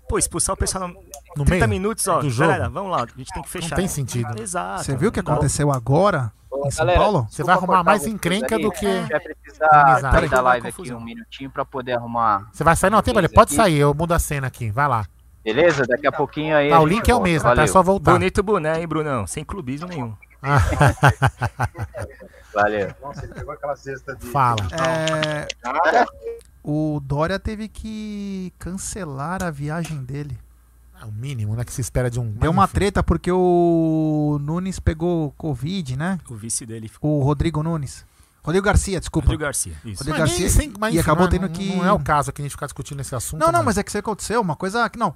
Speaker 11: Pô, expulsar o pessoal no, no 30 meio minutos, ó. Do jogo. Galera, vamos lá, a gente tem que fechar.
Speaker 2: Não tem sentido.
Speaker 11: Exato.
Speaker 1: Você viu o que aconteceu agora? em São
Speaker 2: galera,
Speaker 1: Paulo?
Speaker 2: Você vai arrumar mais encrenca do que.
Speaker 3: Vai precisar sair da live aqui um minutinho pra poder arrumar.
Speaker 2: Você vai sair? Não, tem, Pode aqui. sair, eu mudo a cena aqui. Vai lá.
Speaker 3: Beleza? Daqui a pouquinho aí.
Speaker 2: Ah, o link é o mesmo, tá? É só voltar.
Speaker 11: Bonito boné, hein, Brunão? Sem clubismo nenhum. *laughs*
Speaker 3: Valeu.
Speaker 2: Nossa, ele pegou aquela cesta de. Fala.
Speaker 1: É, o Dória teve que cancelar a viagem dele.
Speaker 2: É o mínimo, né? Que se espera de um.
Speaker 1: Deu uma treta porque o Nunes pegou Covid, né?
Speaker 11: O vice dele ficou.
Speaker 1: O Rodrigo Nunes. Rodrigo Garcia, desculpa.
Speaker 11: Rodrigo Garcia, isso.
Speaker 1: Rodrigo mas Garcia. Sem, mas, e acabou tendo
Speaker 2: não,
Speaker 1: que.
Speaker 2: Não é o caso aqui a gente ficar discutindo esse assunto.
Speaker 1: Não, não, mas, mas é que isso aconteceu. Uma coisa que. Não.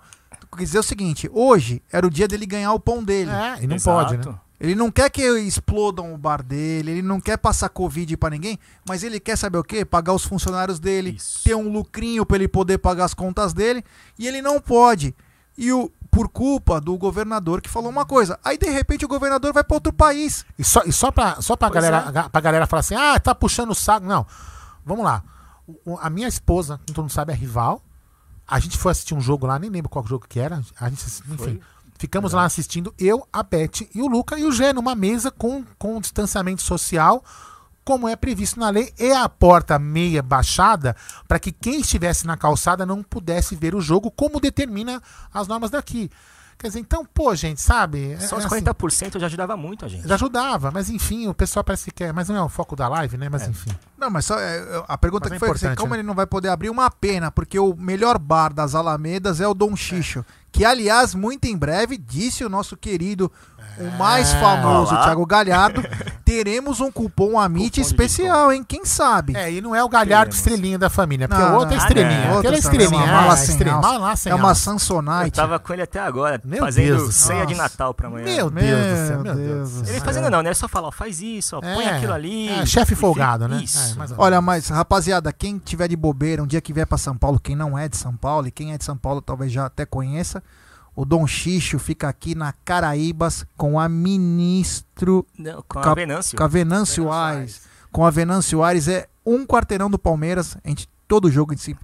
Speaker 1: Quer dizer o seguinte: hoje era o dia dele ganhar o pão dele.
Speaker 2: É, e não Exato. pode, né?
Speaker 1: Ele não quer que explodam o bar dele, ele não quer passar Covid para ninguém, mas ele quer saber o quê? Pagar os funcionários dele, Isso. ter um lucrinho para ele poder pagar as contas dele, e ele não pode. E o, por culpa do governador que falou uma coisa. Aí de repente o governador vai para outro país.
Speaker 2: E só, e só para só pra galera, é. pra galera falar assim: "Ah, tá puxando o saco". Não. Vamos lá. O, a minha esposa, como todo mundo sabe, é rival. A gente foi assistir um jogo lá, nem lembro qual jogo que era. A gente, enfim, foi? ficamos lá assistindo eu, a Beth e o Luca e o Gé numa mesa com com distanciamento social como é previsto na lei, e a porta meia baixada para que quem estivesse na calçada não pudesse ver o jogo, como determina as normas daqui. Quer dizer, então, pô, gente, sabe?
Speaker 11: É, Só os é 40% assim, já ajudava muito a gente.
Speaker 2: Já ajudava, mas enfim, o pessoal parece que quer. Mas não é o foco da live, né? Mas é. enfim.
Speaker 1: Não, mas só é, a pergunta mas que é foi assim, como né? ele não vai poder abrir uma pena, porque o melhor bar das Alamedas é o Dom Xixo. Que, aliás, muito em breve, disse o nosso querido o mais é. famoso, Thiago Galhardo, *laughs* teremos um cupom Amit especial, hein? Quem sabe?
Speaker 2: É, e não é o Galhardo teremos. estrelinha da família, porque não, outra estrelinha.
Speaker 1: Ah,
Speaker 2: Aquela
Speaker 1: estrelinha. É uma mala sem estrela, mala sem É uma Samsonite. Eu
Speaker 11: tava com ele até agora, meu fazendo Deus ceia Nossa. de Natal pra amanhã.
Speaker 2: Meu Deus meu do céu, meu Deus.
Speaker 11: Deus. Ele fazendo não, né? É só falar, ó, faz isso, ó, põe é, aquilo ali. É,
Speaker 2: chefe folgado, né?
Speaker 1: Isso. É, Olha, mas rapaziada, quem tiver de bobeira, um dia que vier pra São Paulo, quem não é de São Paulo, e quem é de São Paulo talvez já até conheça, o Dom Xixo fica aqui na Caraíbas com a ministro.
Speaker 11: Não, com a Venâncio.
Speaker 1: Com a Venâncio Aires. Com a Venâncio Aires é um quarteirão do Palmeiras. A gente, todo jogo a gente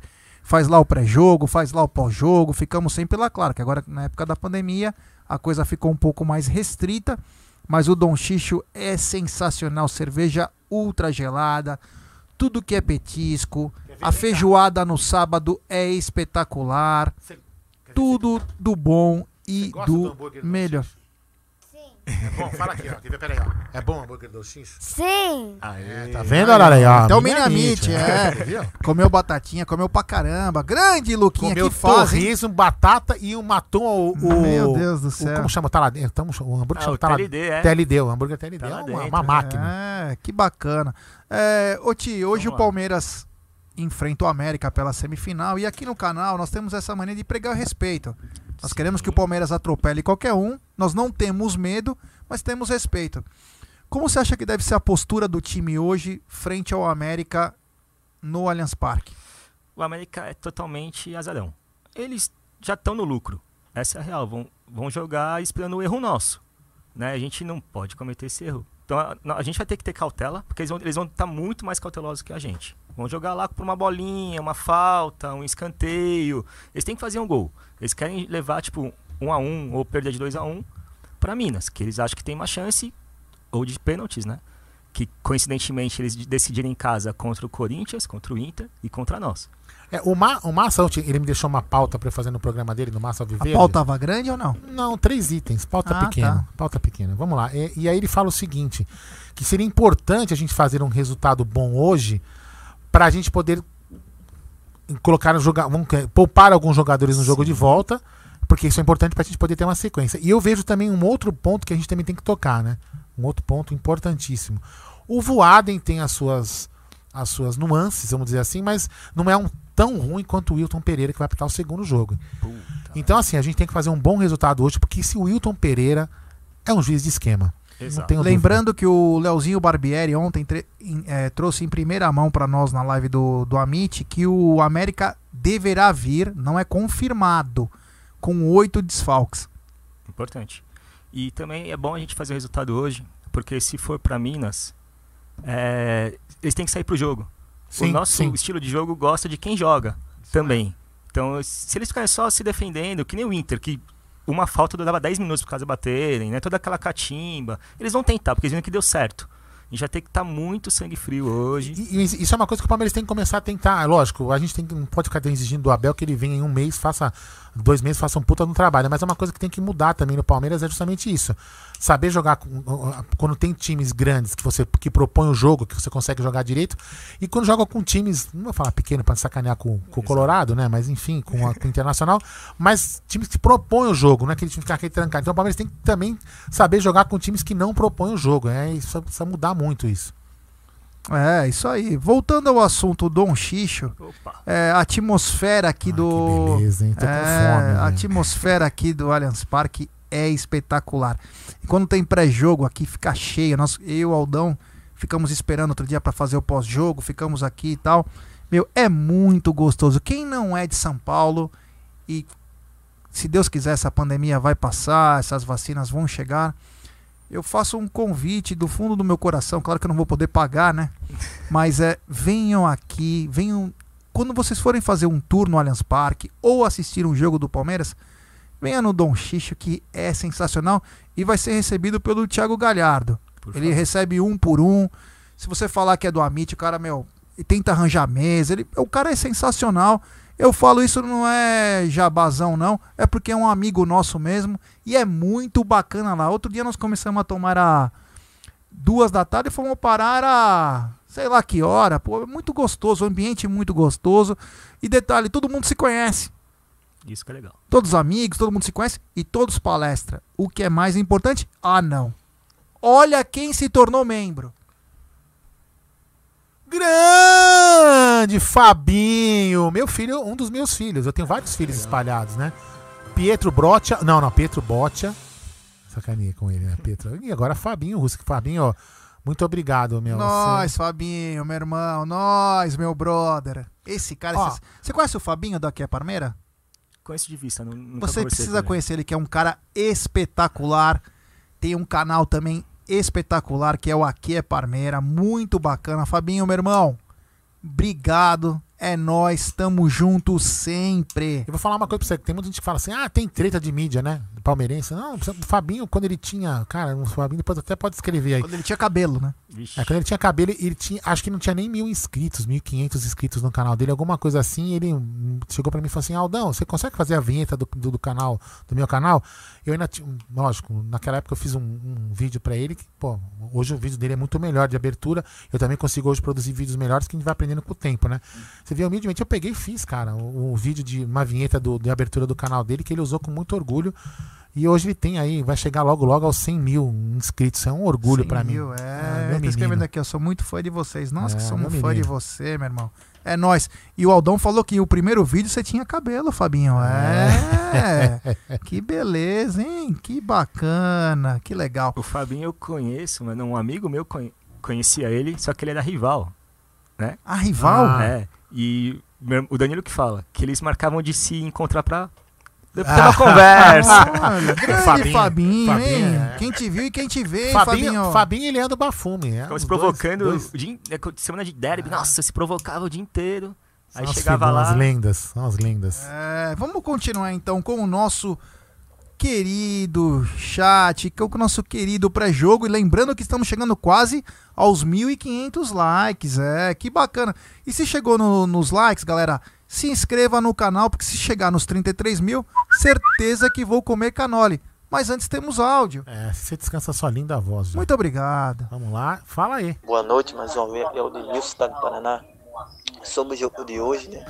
Speaker 1: faz lá o pré-jogo, faz lá o pós-jogo. Ficamos sempre lá, claro, que agora na época da pandemia a coisa ficou um pouco mais restrita. Mas o Dom Xixo é sensacional. Cerveja ultra gelada, tudo que é petisco. A feijoada no sábado é espetacular tudo do bom e do, do melhor.
Speaker 2: Sim. É bom, fala aqui, ó. Peraí, ó. É bom o hambúrguer do X?
Speaker 13: Sim.
Speaker 2: Aê, tá vendo, olha aí, ó.
Speaker 1: Até o Minamite, é. comeu batatinha, comeu pra caramba. Grande Luquinha comeu que faz.
Speaker 2: Comeu batata e um matou o, o,
Speaker 1: Meu Deus do céu.
Speaker 2: O, como chama? Tá lá dentro. o hambúrguer ah, chama, o tá TLD, lá, é. TLD, o hambúrguer TLD. Tá é uma, dentro, uma máquina.
Speaker 1: É, que bacana. É, ô Ti, hoje Vamos o Palmeiras enfrenta o América pela semifinal. E aqui no canal nós temos essa mania de pregar respeito. Nós Sim. queremos que o Palmeiras atropele qualquer um. Nós não temos medo, mas temos respeito. Como você acha que deve ser a postura do time hoje frente ao América no Allianz Parque?
Speaker 11: O América é totalmente azarão. Eles já estão no lucro. Essa é a real. Vão, vão jogar esperando o erro nosso. Né? A gente não pode cometer esse erro. Então a, a gente vai ter que ter cautela, porque eles vão, eles vão estar muito mais cautelosos que a gente. Vão jogar lá por uma bolinha, uma falta, um escanteio. Eles têm que fazer um gol. Eles querem levar, tipo, um a um ou perder de 2 a 1 um para Minas, que eles acham que tem uma chance, ou de pênaltis, né? Que coincidentemente eles decidiram em casa contra o Corinthians, contra o Inter e contra nós.
Speaker 2: É, o, Ma, o Massa, ele me deixou uma pauta para fazer no programa dele, no Massa Viver.
Speaker 1: A pauta estava grande ou não?
Speaker 2: Não, três itens, pauta ah, pequena. Tá. Pauta pequena. Vamos lá. E, e, aí ele fala o seguinte: que seria importante a gente fazer um resultado bom hoje para a gente poder colocar no jogar, vamos poupar alguns jogadores no jogo de volta, porque isso é importante para a gente poder ter uma sequência. E eu vejo também um outro ponto que a gente também tem que tocar, né? Um outro ponto importantíssimo. O Voaden tem as suas as suas nuances, vamos dizer assim, mas não é um tão ruim quanto o Wilton Pereira que vai apitar o segundo jogo. Puta. Então, assim, a gente tem que fazer um bom resultado hoje, porque se o Wilton Pereira é um juiz de esquema.
Speaker 1: Lembrando dúvida. que o Leozinho Barbieri ontem em, é, trouxe em primeira mão para nós na live do, do Amit que o América deverá vir, não é confirmado, com oito desfalques.
Speaker 11: Importante. E também é bom a gente fazer o resultado hoje, porque se for para Minas, é, eles têm que sair pro jogo. Sim, o nosso sim. estilo de jogo gosta de quem joga também. Então, se eles ficarem só se defendendo, que nem o Inter, que uma falta dava 10 minutos por causa baterem, né? Toda aquela catimba. Eles vão tentar, porque eles viram que deu certo. Gente vai ter que estar tá muito sangue frio hoje.
Speaker 2: E, e, isso é uma coisa que o Palmeiras tem que começar a tentar. Lógico, a gente tem, não pode ficar exigindo do Abel que ele venha em um mês, faça dois meses, faça um puta no trabalho. Mas é uma coisa que tem que mudar também no Palmeiras, é justamente isso. Saber jogar quando tem times grandes que você que propõe o jogo, que você consegue jogar direito, e quando joga com times, não vou falar pequeno para sacanear com, com o Colorado, né? Mas enfim, com, a, com o Internacional, mas times que propõem o jogo, não é aquele time ficar aqui trancado. Então o Palmeiras tem que também saber jogar com times que não propõem o jogo. É, isso precisa mudar muito isso.
Speaker 1: É, isso aí. Voltando ao assunto Dom Xixo, é, a atmosfera aqui do. beleza, hein? Tô é, com fome, a atmosfera aqui do Allianz Parque é espetacular. E quando tem pré-jogo aqui, fica cheio. Nós, eu e o Aldão ficamos esperando outro dia para fazer o pós-jogo, ficamos aqui e tal. Meu, é muito gostoso. Quem não é de São Paulo e se Deus quiser, essa pandemia vai passar, essas vacinas vão chegar eu faço um convite do fundo do meu coração. Claro que eu não vou poder pagar, né? Mas é, venham aqui, venham. Quando vocês forem fazer um tour no Allianz Parque ou assistir um jogo do Palmeiras, venha no Dom Xixo, que é sensacional e vai ser recebido pelo Thiago Galhardo. Ele recebe um por um. Se você falar que é do Amit, o cara, meu, tenta arranjar mesa. Ele, o cara é sensacional. Eu falo isso não é jabazão, não. É porque é um amigo nosso mesmo. E é muito bacana lá. Outro dia nós começamos a tomar a duas da tarde e fomos parar a sei lá que hora. Pô, muito gostoso, o ambiente é muito gostoso. E detalhe, todo mundo se conhece.
Speaker 11: Isso que é legal.
Speaker 1: Todos amigos, todo mundo se conhece e todos palestra. O que é mais importante? Ah, não. Olha quem se tornou membro.
Speaker 2: Grande Fabinho, meu filho, um dos meus filhos. Eu tenho vários filhos espalhados, né? Pietro Brotia, não, não, Pietro Botia. Sacaninha com ele, né, Pietro? E agora Fabinho Russo. Fabinho, ó, muito obrigado, meu.
Speaker 1: Nós, você... Fabinho, meu irmão, nós, meu brother. Esse cara, ó, esse... você conhece o Fabinho daqui a Parmeira?
Speaker 11: Conheço de vista, não,
Speaker 1: Você precisa conhecer ele, que é um cara espetacular. Tem um canal também espetacular, que é o Aqui é Parmeira, muito bacana. Fabinho, meu irmão, obrigado. É nós, tamo junto sempre.
Speaker 2: Eu vou falar uma coisa pra você, tem muita gente que fala assim: "Ah, tem treta de mídia, né?" palmeirense. Não, o Fabinho, quando ele tinha. Cara, o Fabinho depois até pode escrever aí.
Speaker 1: Quando ele tinha cabelo, né?
Speaker 2: É, quando ele tinha cabelo, ele tinha. Acho que não tinha nem mil inscritos, mil quinhentos inscritos no canal dele, alguma coisa assim. ele chegou pra mim e falou assim: Aldão, você consegue fazer a vinheta do, do, do canal, do meu canal? Eu ainda tinha. Lógico, naquela época eu fiz um, um vídeo pra ele que, pô, hoje o vídeo dele é muito melhor de abertura. Eu também consigo hoje produzir vídeos melhores que a gente vai aprendendo com o tempo, né? Você viu humildemente, eu peguei e fiz, cara, o, o vídeo de uma vinheta do, de abertura do canal dele que ele usou com muito orgulho. E hoje ele tem aí, vai chegar logo logo aos 100 mil inscritos. É um orgulho para mim.
Speaker 1: Mil, é. é tô escrevendo aqui, eu sou muito fã de vocês. Nossa, é, que somos fã de você, meu irmão. É nós. E o Aldão falou que o primeiro vídeo você tinha cabelo, Fabinho. É. é. *laughs* que beleza, hein? Que bacana, que legal.
Speaker 11: O Fabinho eu conheço, mano. Um amigo meu conhecia ele, só que ele era rival. Né?
Speaker 1: Ah, rival?
Speaker 11: Ah. É. E o Danilo que fala, que eles marcavam de se encontrar pra Deu pra ter uma *laughs* conversa.
Speaker 1: Olha, grande Fabinho, Fabinho, Fabinho hein? É. Quem te viu e quem te vê, Fabinho.
Speaker 2: Fabinho, Fabinho ele anda bafume. É,
Speaker 11: Ficava se provocando dois, dois. Dia, é, semana de derby. Nossa, se provocava o dia inteiro. Aí Nossa, chegava lá.
Speaker 2: São as lendas, são as lendas.
Speaker 1: É, vamos continuar então com o nosso querido chat, com o nosso querido pré-jogo. E lembrando que estamos chegando quase aos 1.500 likes. É, que bacana. E se chegou no, nos likes, galera, se inscreva no canal, porque se chegar nos 33 mil, certeza que vou comer canole. Mas antes temos áudio.
Speaker 2: É, você descansa sua linda voz. Já.
Speaker 1: Muito obrigado.
Speaker 2: Vamos lá, fala aí.
Speaker 13: Boa noite, mais uma vez. É o Denilson, estado do Paraná. Sobre o jogo de hoje, né?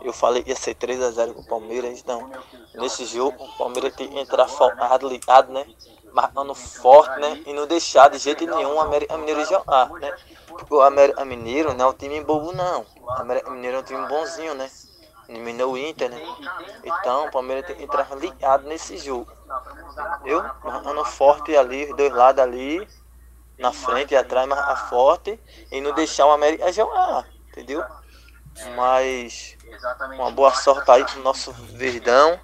Speaker 13: Eu falei que ia ser 3x0 com o Palmeiras. Então, nesse jogo, o Palmeiras tem que entrar ligado, né? Marcando forte, né? E não deixar de jeito nenhum o América Mineiro jogar, né? Porque o América Mineiro não é um time bobo, não. O América Mineiro é um time bonzinho, né? Eliminou o Inter, né? Então o Palmeiras tem que entrar ligado nesse jogo. Eu marcando forte ali, os dois lados ali, na frente e atrás, marcar forte e não deixar o América jogar, entendeu? Mas uma boa sorte aí pro nosso Verdão.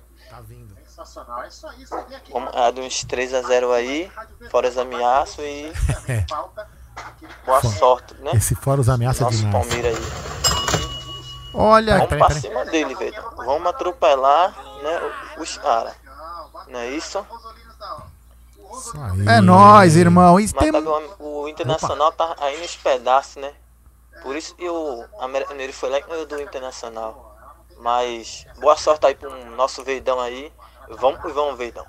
Speaker 13: Vamos a de uns 3 a 0 aí, fora as ameaças e Boa sorte, né?
Speaker 2: Esse fora os ameaças
Speaker 13: Nosso
Speaker 2: demais.
Speaker 13: Palmeiras aí.
Speaker 1: Olha,
Speaker 13: Vamos pra cima dele, velho. Vamos atropelar, né, os caras. Não é isso?
Speaker 2: Isso aí.
Speaker 1: É nóis, irmão.
Speaker 13: Mas
Speaker 1: tem...
Speaker 13: o Internacional tá aí nos pedaços, né? Por isso que o América Mineiro foi lá e ganhou do Internacional. Mas boa sorte aí pro nosso Verdão aí. Vamos e vamos, Verdão.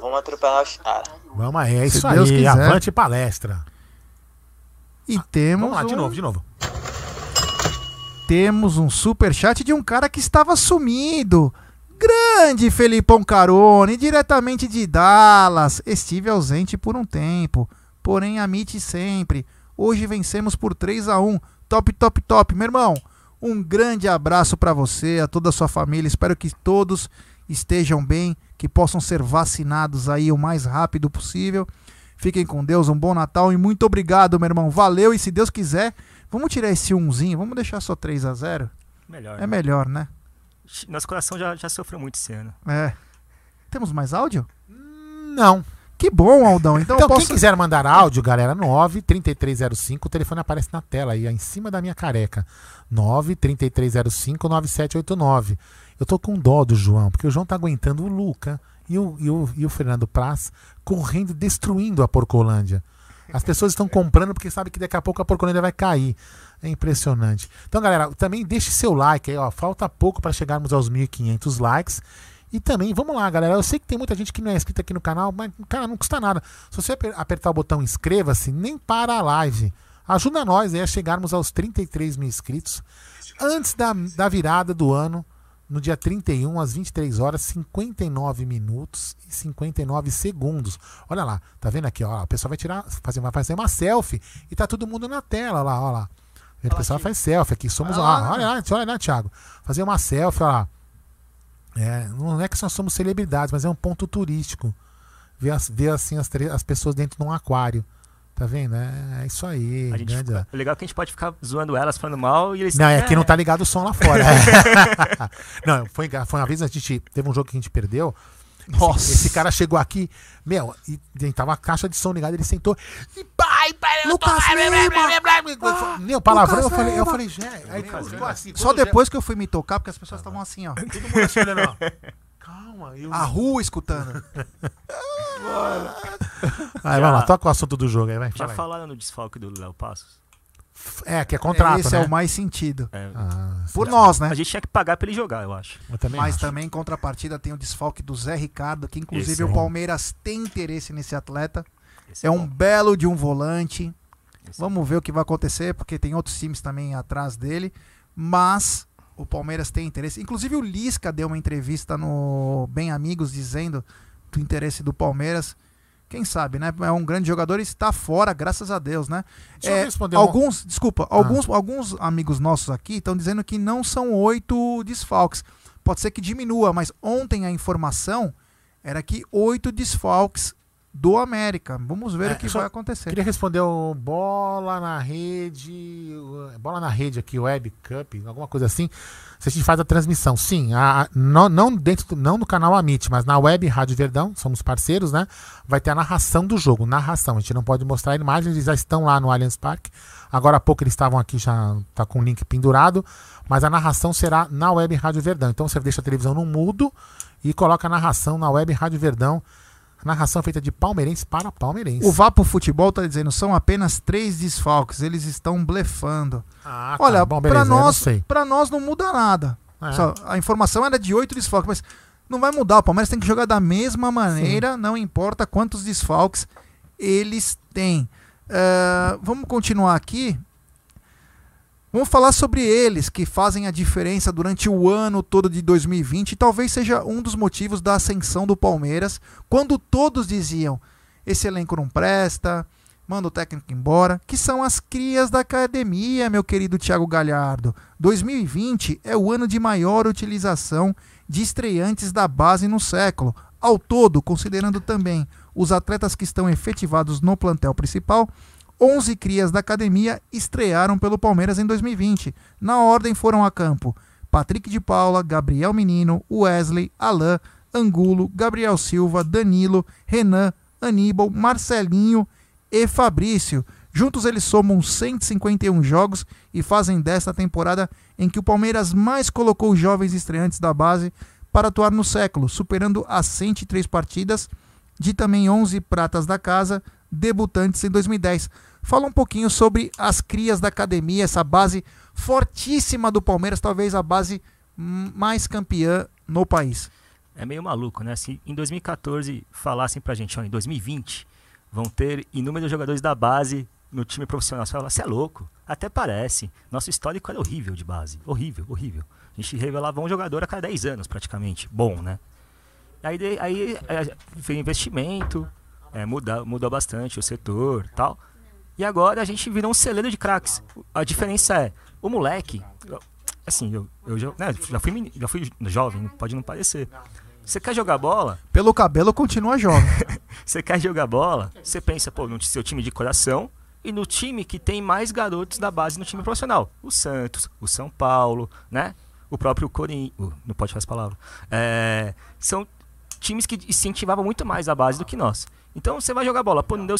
Speaker 13: Vamos atropelar os caras.
Speaker 2: Vamos aí, é isso
Speaker 1: Deus
Speaker 2: aí.
Speaker 1: quiser.
Speaker 2: Avante palestra.
Speaker 1: E temos
Speaker 2: Vamos lá, de
Speaker 1: um-
Speaker 2: novo, de novo.
Speaker 1: Temos um superchat de um cara que estava sumido. Grande Felipão Carone, diretamente de Dallas. Estive ausente por um tempo, porém amite sempre. Hoje vencemos por 3 a 1 Top, top, top. Meu irmão, um grande abraço para você, a toda a sua família. Espero que todos estejam bem, que possam ser vacinados aí o mais rápido possível. Fiquem com Deus, um bom Natal e muito obrigado, meu irmão. Valeu e se Deus quiser, vamos tirar esse umzinho, vamos deixar só 3 a 0
Speaker 11: Melhor.
Speaker 1: É
Speaker 11: né?
Speaker 1: melhor, né?
Speaker 11: Nosso coração já, já sofreu muito esse ano.
Speaker 1: É. Temos mais áudio?
Speaker 2: Não.
Speaker 1: Que bom, Aldão. Então,
Speaker 2: Então,
Speaker 1: eu posso...
Speaker 2: quem quiser mandar áudio, galera, 93305, o telefone aparece na tela aí, em cima da minha careca. 933059789. Eu tô com dó do João, porque o João tá aguentando o Luca e o, e o, e o Fernando Praz correndo, destruindo a Porcolândia. As pessoas estão comprando porque sabem que daqui a pouco a Porcolândia vai cair. É impressionante. Então, galera, também deixe seu like aí, ó. Falta pouco para chegarmos aos 1.500 likes. E também, vamos lá, galera. Eu sei que tem muita gente que não é inscrita aqui no canal, mas, cara, não custa nada. Se você aper- apertar o botão inscreva-se, nem para a live. Ajuda nós aí a chegarmos aos 33 mil inscritos antes da, da virada do ano, no dia 31, às 23 horas, 59 minutos e 59 segundos. Olha lá, tá vendo aqui, ó? O pessoal vai tirar, fazer, vai fazer uma selfie e tá todo mundo na tela, lá, ó lá. O pessoal faz selfie aqui, somos
Speaker 1: Olha
Speaker 2: lá, olha lá, olha lá, Thiago. Fazer uma selfie, olha lá. É, não é que nós somos celebridades, mas é um ponto turístico. Ver, as, ver assim as, as pessoas dentro de um aquário. Tá vendo? É, é isso aí.
Speaker 11: A gente
Speaker 2: grande-
Speaker 11: fica- o legal é que a gente pode ficar zoando elas, falando mal e eles.
Speaker 2: Não, é que não tá ligado o som lá fora. *laughs* *laughs* não, foi, foi uma vez a gente. Teve um jogo que a gente perdeu. Esse-
Speaker 1: Nossa.
Speaker 2: Esse, cara chegou aqui, meu, e, e tava a caixa de som ligada, ele sentou. E pai, pai, eu tô-
Speaker 1: Lima!
Speaker 2: Meu, palavrão, eu falei, eu falei, Jé, aí ficou assim.
Speaker 1: Só depois que eu fui me tocar, porque as pessoas estavam assim, ó.
Speaker 2: Todo mundo assim olhando, ó. Calma, eu.
Speaker 1: A rua escutando. *laughs*
Speaker 2: Aí, vamos lá, toca o assunto do jogo aí, vai.
Speaker 11: Já
Speaker 2: fala aí.
Speaker 11: falaram no desfalque do Léo Passos?
Speaker 2: É, que é contrato,
Speaker 1: Esse
Speaker 2: né?
Speaker 1: é o mais sentido.
Speaker 11: É,
Speaker 2: Ah,
Speaker 1: Por nós, né?
Speaker 11: A gente tinha que pagar pra ele jogar, eu acho.
Speaker 2: eu também
Speaker 1: Mas
Speaker 2: acho.
Speaker 1: também em contrapartida tem o desfalque do Zé Ricardo, que inclusive
Speaker 11: Esse
Speaker 1: o
Speaker 11: é.
Speaker 1: Palmeiras tem interesse nesse atleta.
Speaker 11: Esse
Speaker 1: É um
Speaker 11: bom.
Speaker 1: belo de um volante.
Speaker 11: Esse
Speaker 1: Vamos ver o que vai acontecer, porque tem outros times também atrás dele. Mas o Palmeiras tem interesse. Inclusive o Lisca deu uma entrevista no Bem Amigos dizendo do interesse do Palmeiras. Quem sabe, né? É um grande jogador e está fora, graças a Deus, né?
Speaker 2: Deixa eu
Speaker 1: É,
Speaker 2: responder uma-
Speaker 1: alguns, desculpa, alguns, alguns amigos nossos aqui estão dizendo que não são oito desfalques. Pode ser que diminua, mas ontem a informação era que oito desfalques do América. Vamos ver
Speaker 2: É,
Speaker 1: o que vai acontecer.
Speaker 2: Queria responder o bola na rede. o- Bola na rede aqui, Web Cup, alguma coisa assim. Se a gente faz a transmissão. Sim, a- não, não dentro não no canal Amit, mas na web Rádio Verdão, somos parceiros, né? Vai ter a narração do jogo. Narração. A gente não pode mostrar imagens, eles já estão lá no Allianz Parque. Agora há pouco eles estavam aqui, já tá com o link pendurado. Mas a narração será na web Rádio Verdão. Então você deixa a televisão no mudo e coloca a narração na web Rádio Verdão. Narração feita de palmeirense para palmeirense.
Speaker 1: O Vapo Futebol tá dizendo são apenas três desfalques, eles estão blefando.
Speaker 2: Ah, tá.
Speaker 1: Olha,
Speaker 2: não
Speaker 1: nós, para nós não muda nada.
Speaker 2: É.
Speaker 1: Só, a informação era de oito desfalques, mas não vai mudar. O Palmeiras tem que jogar da mesma maneira, não importa quantos desfalques eles têm. Eh, vamos continuar aqui. Vamos falar sobre eles que fazem a diferença durante o ano todo de 2020 e talvez seja um dos motivos da ascensão do Palmeiras, quando todos diziam: esse elenco não presta, manda o técnico embora, que são as crias da academia, meu querido Thiago Galhardo. 2020 é o ano de maior utilização de estreantes da base no século. Ao todo, considerando também os atletas que estão efetivados no plantel principal, 11 crias da academia estrearam pelo Palmeiras em 2020. Na ordem foram a campo Patrick de Paula, Gabriel Menino, Wesley, Alain, Angulo, Gabriel Silva, Danilo, Renan, Aníbal, Marcelinho e Fabrício. Juntos eles somam 151 jogos e fazem desta temporada em que o Palmeiras mais colocou jovens estreantes da base para atuar no século, superando as 103 partidas de também 11 pratas da casa, debutantes em 2010. Fala um pouquinho sobre as crias da academia, essa base fortíssima do Palmeiras, talvez a base mais campeã no país.
Speaker 11: É meio maluco, né? Se em 2014 falassem pra gente, ó, em 2020 vão ter inúmeros jogadores da base no time profissional, você fala, você é louco. Até parece. Nosso histórico era horrível de base. Horrível, horrível. A gente revelava um jogador a cada 10 anos, praticamente. Bom, né? Aí, aí foi investimento, é, muda, mudou bastante o setor tal. E agora a gente virou um celeiro de craques. A diferença é, o moleque, assim, eu, eu já, né, já, fui, já fui jovem, pode não parecer. Você quer jogar bola?
Speaker 1: Pelo cabelo continua jovem. *laughs*
Speaker 11: você quer jogar bola? Você pensa, pô, no seu time de coração e no time que tem mais garotos da base no time profissional. O Santos, o São Paulo, né? O próprio Corinthians. Não pode fazer essa palavra. É, são times que incentivavam muito mais a base do que nós. Então você vai jogar bola, pô, não deu